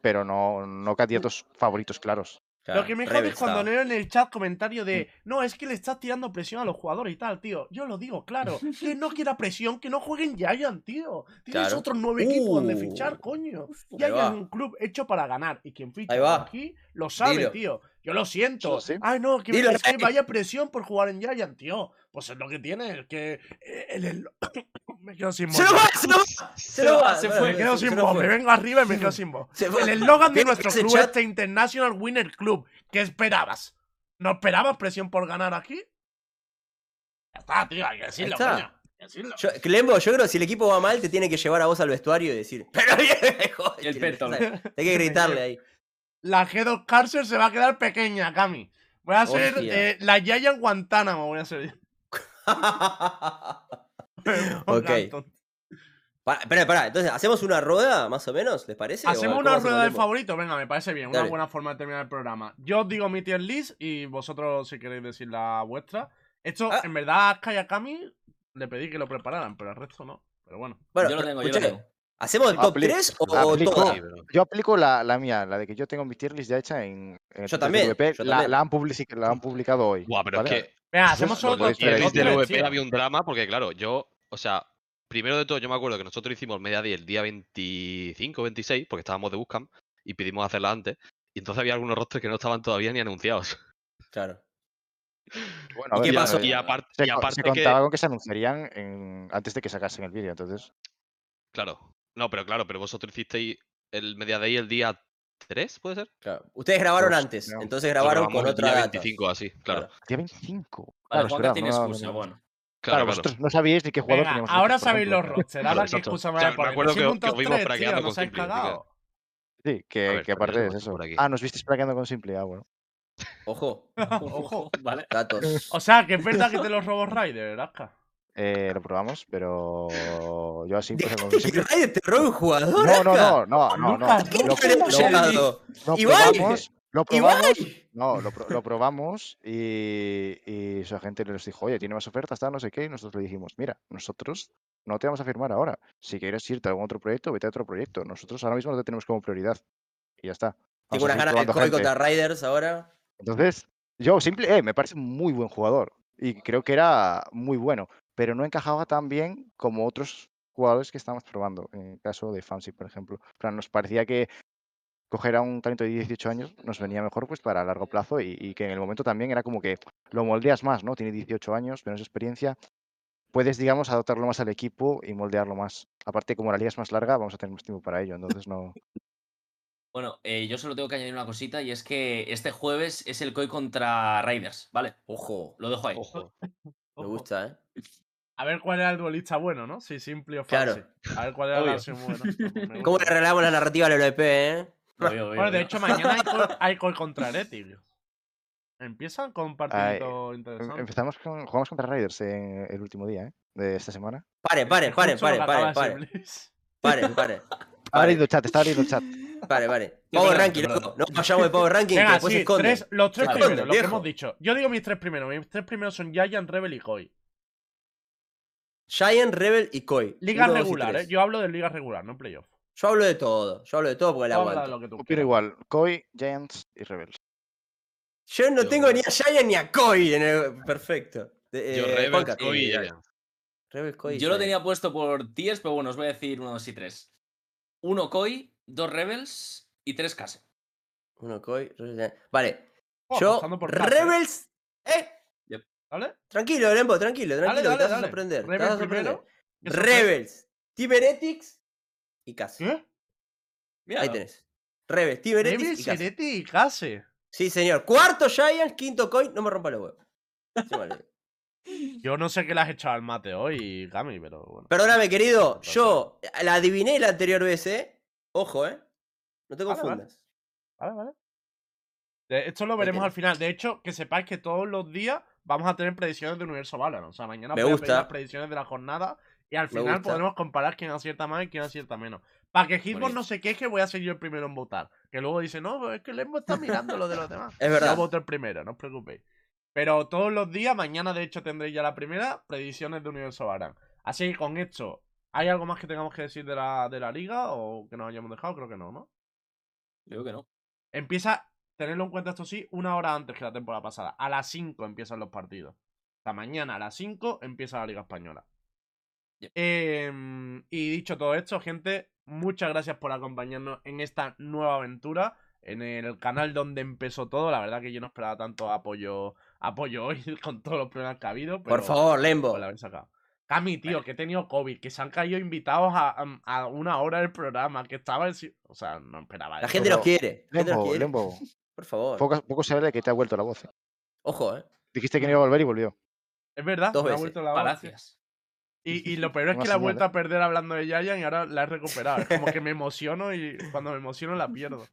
pero no, no candidatos favoritos claros. Lo que me jode es cuando leo en el chat comentario de no, es que le estás tirando presión a los jugadores y tal, tío. Yo lo digo, claro. Que no quiera presión, que no jueguen Giant, tío. Tienes Claro. otros nueve equipos donde Uh. fichar, coño. Ahí Giant es un club hecho para ganar. Y quien ficha aquí lo sabe, Dilo. tío. Yo lo siento. Sí. Ay, no, que, es que vaya presión por jugar en Giant, tío. Pues es lo que tiene, es que eh, el, el- me quedo sin voz. ¡Se lo va! ¡Se lo va! ¡Se lo va! se fue, Me quedo sin voz, me vengo arriba y me quedo sin voz. El eslogan de nuestro club chat- es The International Winner Club. ¿Qué esperabas? ¿No esperabas presión por ganar aquí? Ya está, tío, hay que decirlo, coño. hay que decirlo. Yo, Clembo, yo creo que si el equipo va mal, te tiene que llevar a vos al vestuario y decir, pero viejo. El peto. Hay que gritarle ahí. La G2 Carcer se va a quedar pequeña, Cami. Voy a ser eh, la Giant Guantánamo, voy a ser. Ok. Pa- Espera, espera, entonces, ¿hacemos una rueda, más o menos? ¿Les parece? ¿O Hacemos una rueda de Clembo? favorito. Venga, me parece bien. Una Dale. buena forma de terminar el programa. Yo os digo mi tier list y vosotros, si queréis decir la vuestra. Esto, Ah. en verdad, a Cami le pedí que lo prepararan, pero el resto no. Pero bueno. Bueno, Yo lo tengo, yo lo tengo. ¿Hacemos el top Apli- 3 o aplico- pero- Yo aplico la, la mía, la de que yo tengo mi tier list ya hecha en, en el Yo también, yo la, también. la han publici- la han publicado hoy. Buah, pero ¿vale? es que hacemos solo lo que dos dice en el tiers, list del tío. había un drama porque, claro, yo, o sea, primero de todo, yo me acuerdo que nosotros hicimos media día el día 25 26, porque estábamos de Bootcamp y pedimos hacerla antes. Y entonces había algunos rosters que no estaban todavía ni anunciados. Claro. Bueno, ¿Y ver, qué pasó? Y aparte, Se, y co- aparte se que, contaba con que se anunciarían en- antes de que sacasen el vídeo, entonces. claro, no, pero claro, pero vosotros hicisteis el media day el día 3, ¿puede ser? claro. Ustedes grabaron Dos, antes, creo. entonces grabaron con otra día data. 25 así, claro. Día 25. Vale, Claro, verdad, tiene no- excusa, no- bueno. Claro, Claro, claro. vosotros no sabíais ni qué jugador Venga, teníamos. ahora sabéis los rosters. Ahora Claro, qué excusa O me sea, voy a me acuerdo que- que os vimos 3, tío, fragueando nos con Simple. Sí, que, A ver, que aparte lo eso. por aquí. Ah, nos viste plaqueando con simple, ah, bueno. Ojo, Ojo. Vale. datos. O sea, que es verdad que te los robó Ryder, Aska. Eh, lo probamos, pero yo así pues, con ¿Que Ryder te roba un jugador? No, no, no, no, no, no. Lucas, ¿Qué Lo, lo probamos, lo probamos. No, lo, pro- lo probamos y, y su agente les dijo, oye, tiene más ofertas, tal, no sé qué. Y nosotros le dijimos, mira, nosotros no te vamos a firmar ahora. Si quieres irte a algún otro proyecto, vete a otro proyecto. Nosotros ahora mismo no te tenemos como prioridad. Y ya está. Tengo unas ganas de probando COI contra Riders ahora. Entonces, yo simple, eh, me parece un muy buen jugador y creo que era muy bueno, pero no encajaba tan bien como otros jugadores que estábamos probando, en el caso de Fancy, por ejemplo. Nos parecía que coger a un talento de 18 años nos venía mejor pues para largo plazo y, y que en el momento también era como que lo moldeas más, ¿no? Tiene 18 años, menos experiencia, puedes, digamos, adaptarlo más al equipo y moldearlo más. Aparte, como la liga es más larga, vamos a tener más tiempo para ello, entonces no... Bueno, eh, yo solo tengo que añadir una cosita y es que este jueves es el COI contra Raiders, ¿vale? Ojo, Lo dejo ahí. Ojo. me gusta, ¿eh? A ver cuál era el duelista bueno, ¿no? Si simple o Claro. Fancy. A ver cuál era Obvio. la versión buena. Me ¿Cómo le arreglamos la narrativa al LVP, eh? Obvio, obvio, Bueno, de hecho, mañana hay call, hay call contra Heretic. Empiezan con un partidito Em- interesante. Empezamos con, jugamos contra Raiders en el último día, ¿eh? De esta semana. Que acaba paren, de paren, decir Bliss. paren, paren, Está abriendo el chat, está abriendo el chat. paren. Yo Power Ranking, loco. No vayamos de Power Ranking, que Venga, se sí, tres, los tres primeros, lo que hemos dicho. Yo digo mis tres primeros. Mis tres primeros son Giant, Rebel y Koi. Giant, Rebel y Koi. Liga Uno, regular. ¿eh? Yo hablo de liga regular, no playoff. Yo hablo de todo. Yo hablo de todo porque la aguanto. lo que tú Opino quieras. igual, Koi, Giants y Rebels. Yo no Yo- tengo ni a Giant ni a Koi en el... Perfecto. De- Yo eh, Rebels, Koi y Giants. Rebel, Koi y Yo lo Giant. tenía puesto por tiers, pero bueno, os voy a decir uno, dos y tres. Uno COI, dos Rebels y tres Case. Uno Koi, Rebel, Giant. Vale. Oh, Yo, apostando por Case, ¿eh? Rebels... ¡Eh! ¿Vale? Tranquilo, Lembo, tranquilo, Dale, tranquilo, dale, te vas a dale. sorprender. te Rebel vas a sorprender. Rebels, Tiberetics y Case. ¿Qué? Mira, Ahí tenés. Rebels, Tiberetics y Case. Sereti y Case. Sí, señor. Cuarto Giant, quinto Koi, no me rompa los huevos. Sí, vale. Yo no sé qué le has echado al mate hoy, Gami, pero bueno. Perdóname, querido. Yo la adiviné la anterior vez, ¿eh? Ojo, ¿eh? No te Vale, vale. confundas. Vale, vale. De- Esto lo veremos al final. De hecho, que sepáis que todos los días vamos a tener predicciones de Universo Valorant. O sea, mañana Me voy a pedir las predicciones de la jornada y al final podremos comparar quién acierta más y quién acierta menos. Para que Hitbox no se queje, voy a ser yo el primero en votar. Que luego dice, no, es que Lembo está mirando lo de los demás. Es verdad. Yo voto el primero, no os preocupéis. Pero todos los días, mañana de hecho tendréis ya la primera, predicciones de Universo Valorant. Así que con esto, ¿hay algo más que tengamos que decir de la, de la liga o que nos hayamos dejado? Creo que no, ¿no? Creo que no. Empieza, tenerlo en cuenta esto sí, una hora antes que la temporada pasada. A las 5 empiezan los partidos. Sea, mañana a las 5 empieza la Liga Española. Em, y dicho todo esto, gente, muchas gracias por acompañarnos en esta nueva aventura. en el canal donde empezó todo. La verdad que yo no esperaba tanto apoyo, apoyo hoy con todos los problemas que ha habido. Por favor, Lembo. pues, la habéis sacado. Cami, tío, que he tenido COVID, que se han caído invitados a, una hora del programa, que estaba en... si- O sea, no esperaba La gente nos quiere. La gente nos Lembo, quiere. Lembo, Por favor. poco, poco se habla de que te ha vuelto la voz. eh. Ojo, ¿eh? Dijiste que no iba a volver y volvió. Es verdad, Dos me ha veces. vuelto la voz. Y, y lo peor es que la he vuelto a perder hablando de Yayan y ahora la he recuperado. Es como que me emociono y cuando me emociono la pierdo.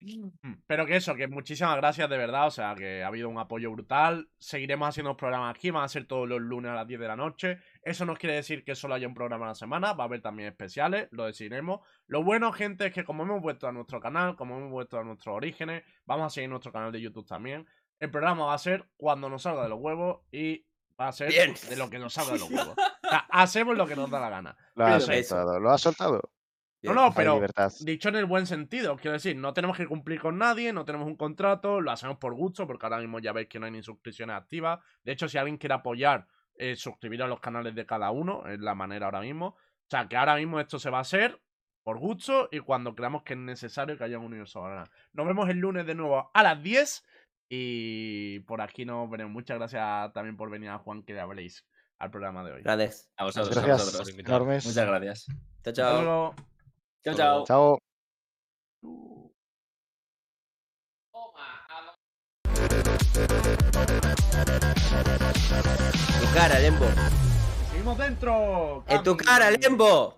Mm, Pero que eso, que muchísimas gracias de verdad. O sea, que ha habido un apoyo brutal. Seguiremos haciendo los programas aquí. Van a ser todos los lunes a las 10 de la noche. Eso no quiere decir que solo haya un programa a la semana. Va a haber también especiales. Lo decidiremos. Lo bueno, gente, es que como hemos vuelto a nuestro canal, como hemos vuelto a nuestros orígenes, vamos a seguir nuestro canal de YouTube también. El programa va a ser cuando nos salga de los huevos y va a ser Bien. de lo que nos salga de los huevos. O sea, hacemos lo que nos da la gana. Lo has eso. soltado. Lo has soltado. No, no, pero libertad. dicho en el buen sentido, quiero decir, no tenemos que cumplir con nadie, no tenemos un contrato, lo hacemos por gusto, porque ahora mismo ya veis que no hay ni suscripciones activas. De hecho, si alguien quiere apoyar, eh, suscribir a los canales de cada uno, es la manera ahora mismo. O sea, que ahora mismo esto se va a hacer por gusto y cuando creamos que es necesario que haya un universo. Nos vemos el lunes de nuevo a las 10 y por aquí nos veremos. Muchas gracias también por venir a Juan que le habléis al programa de hoy. Gracias. A vosotros, a Gracias. vosotros. Enormes. Muchas gracias. Chao, Hasta chao. Chao, chao. Chao. Tu cara, Lembo. Seguimos dentro. En tu cara, Lembo.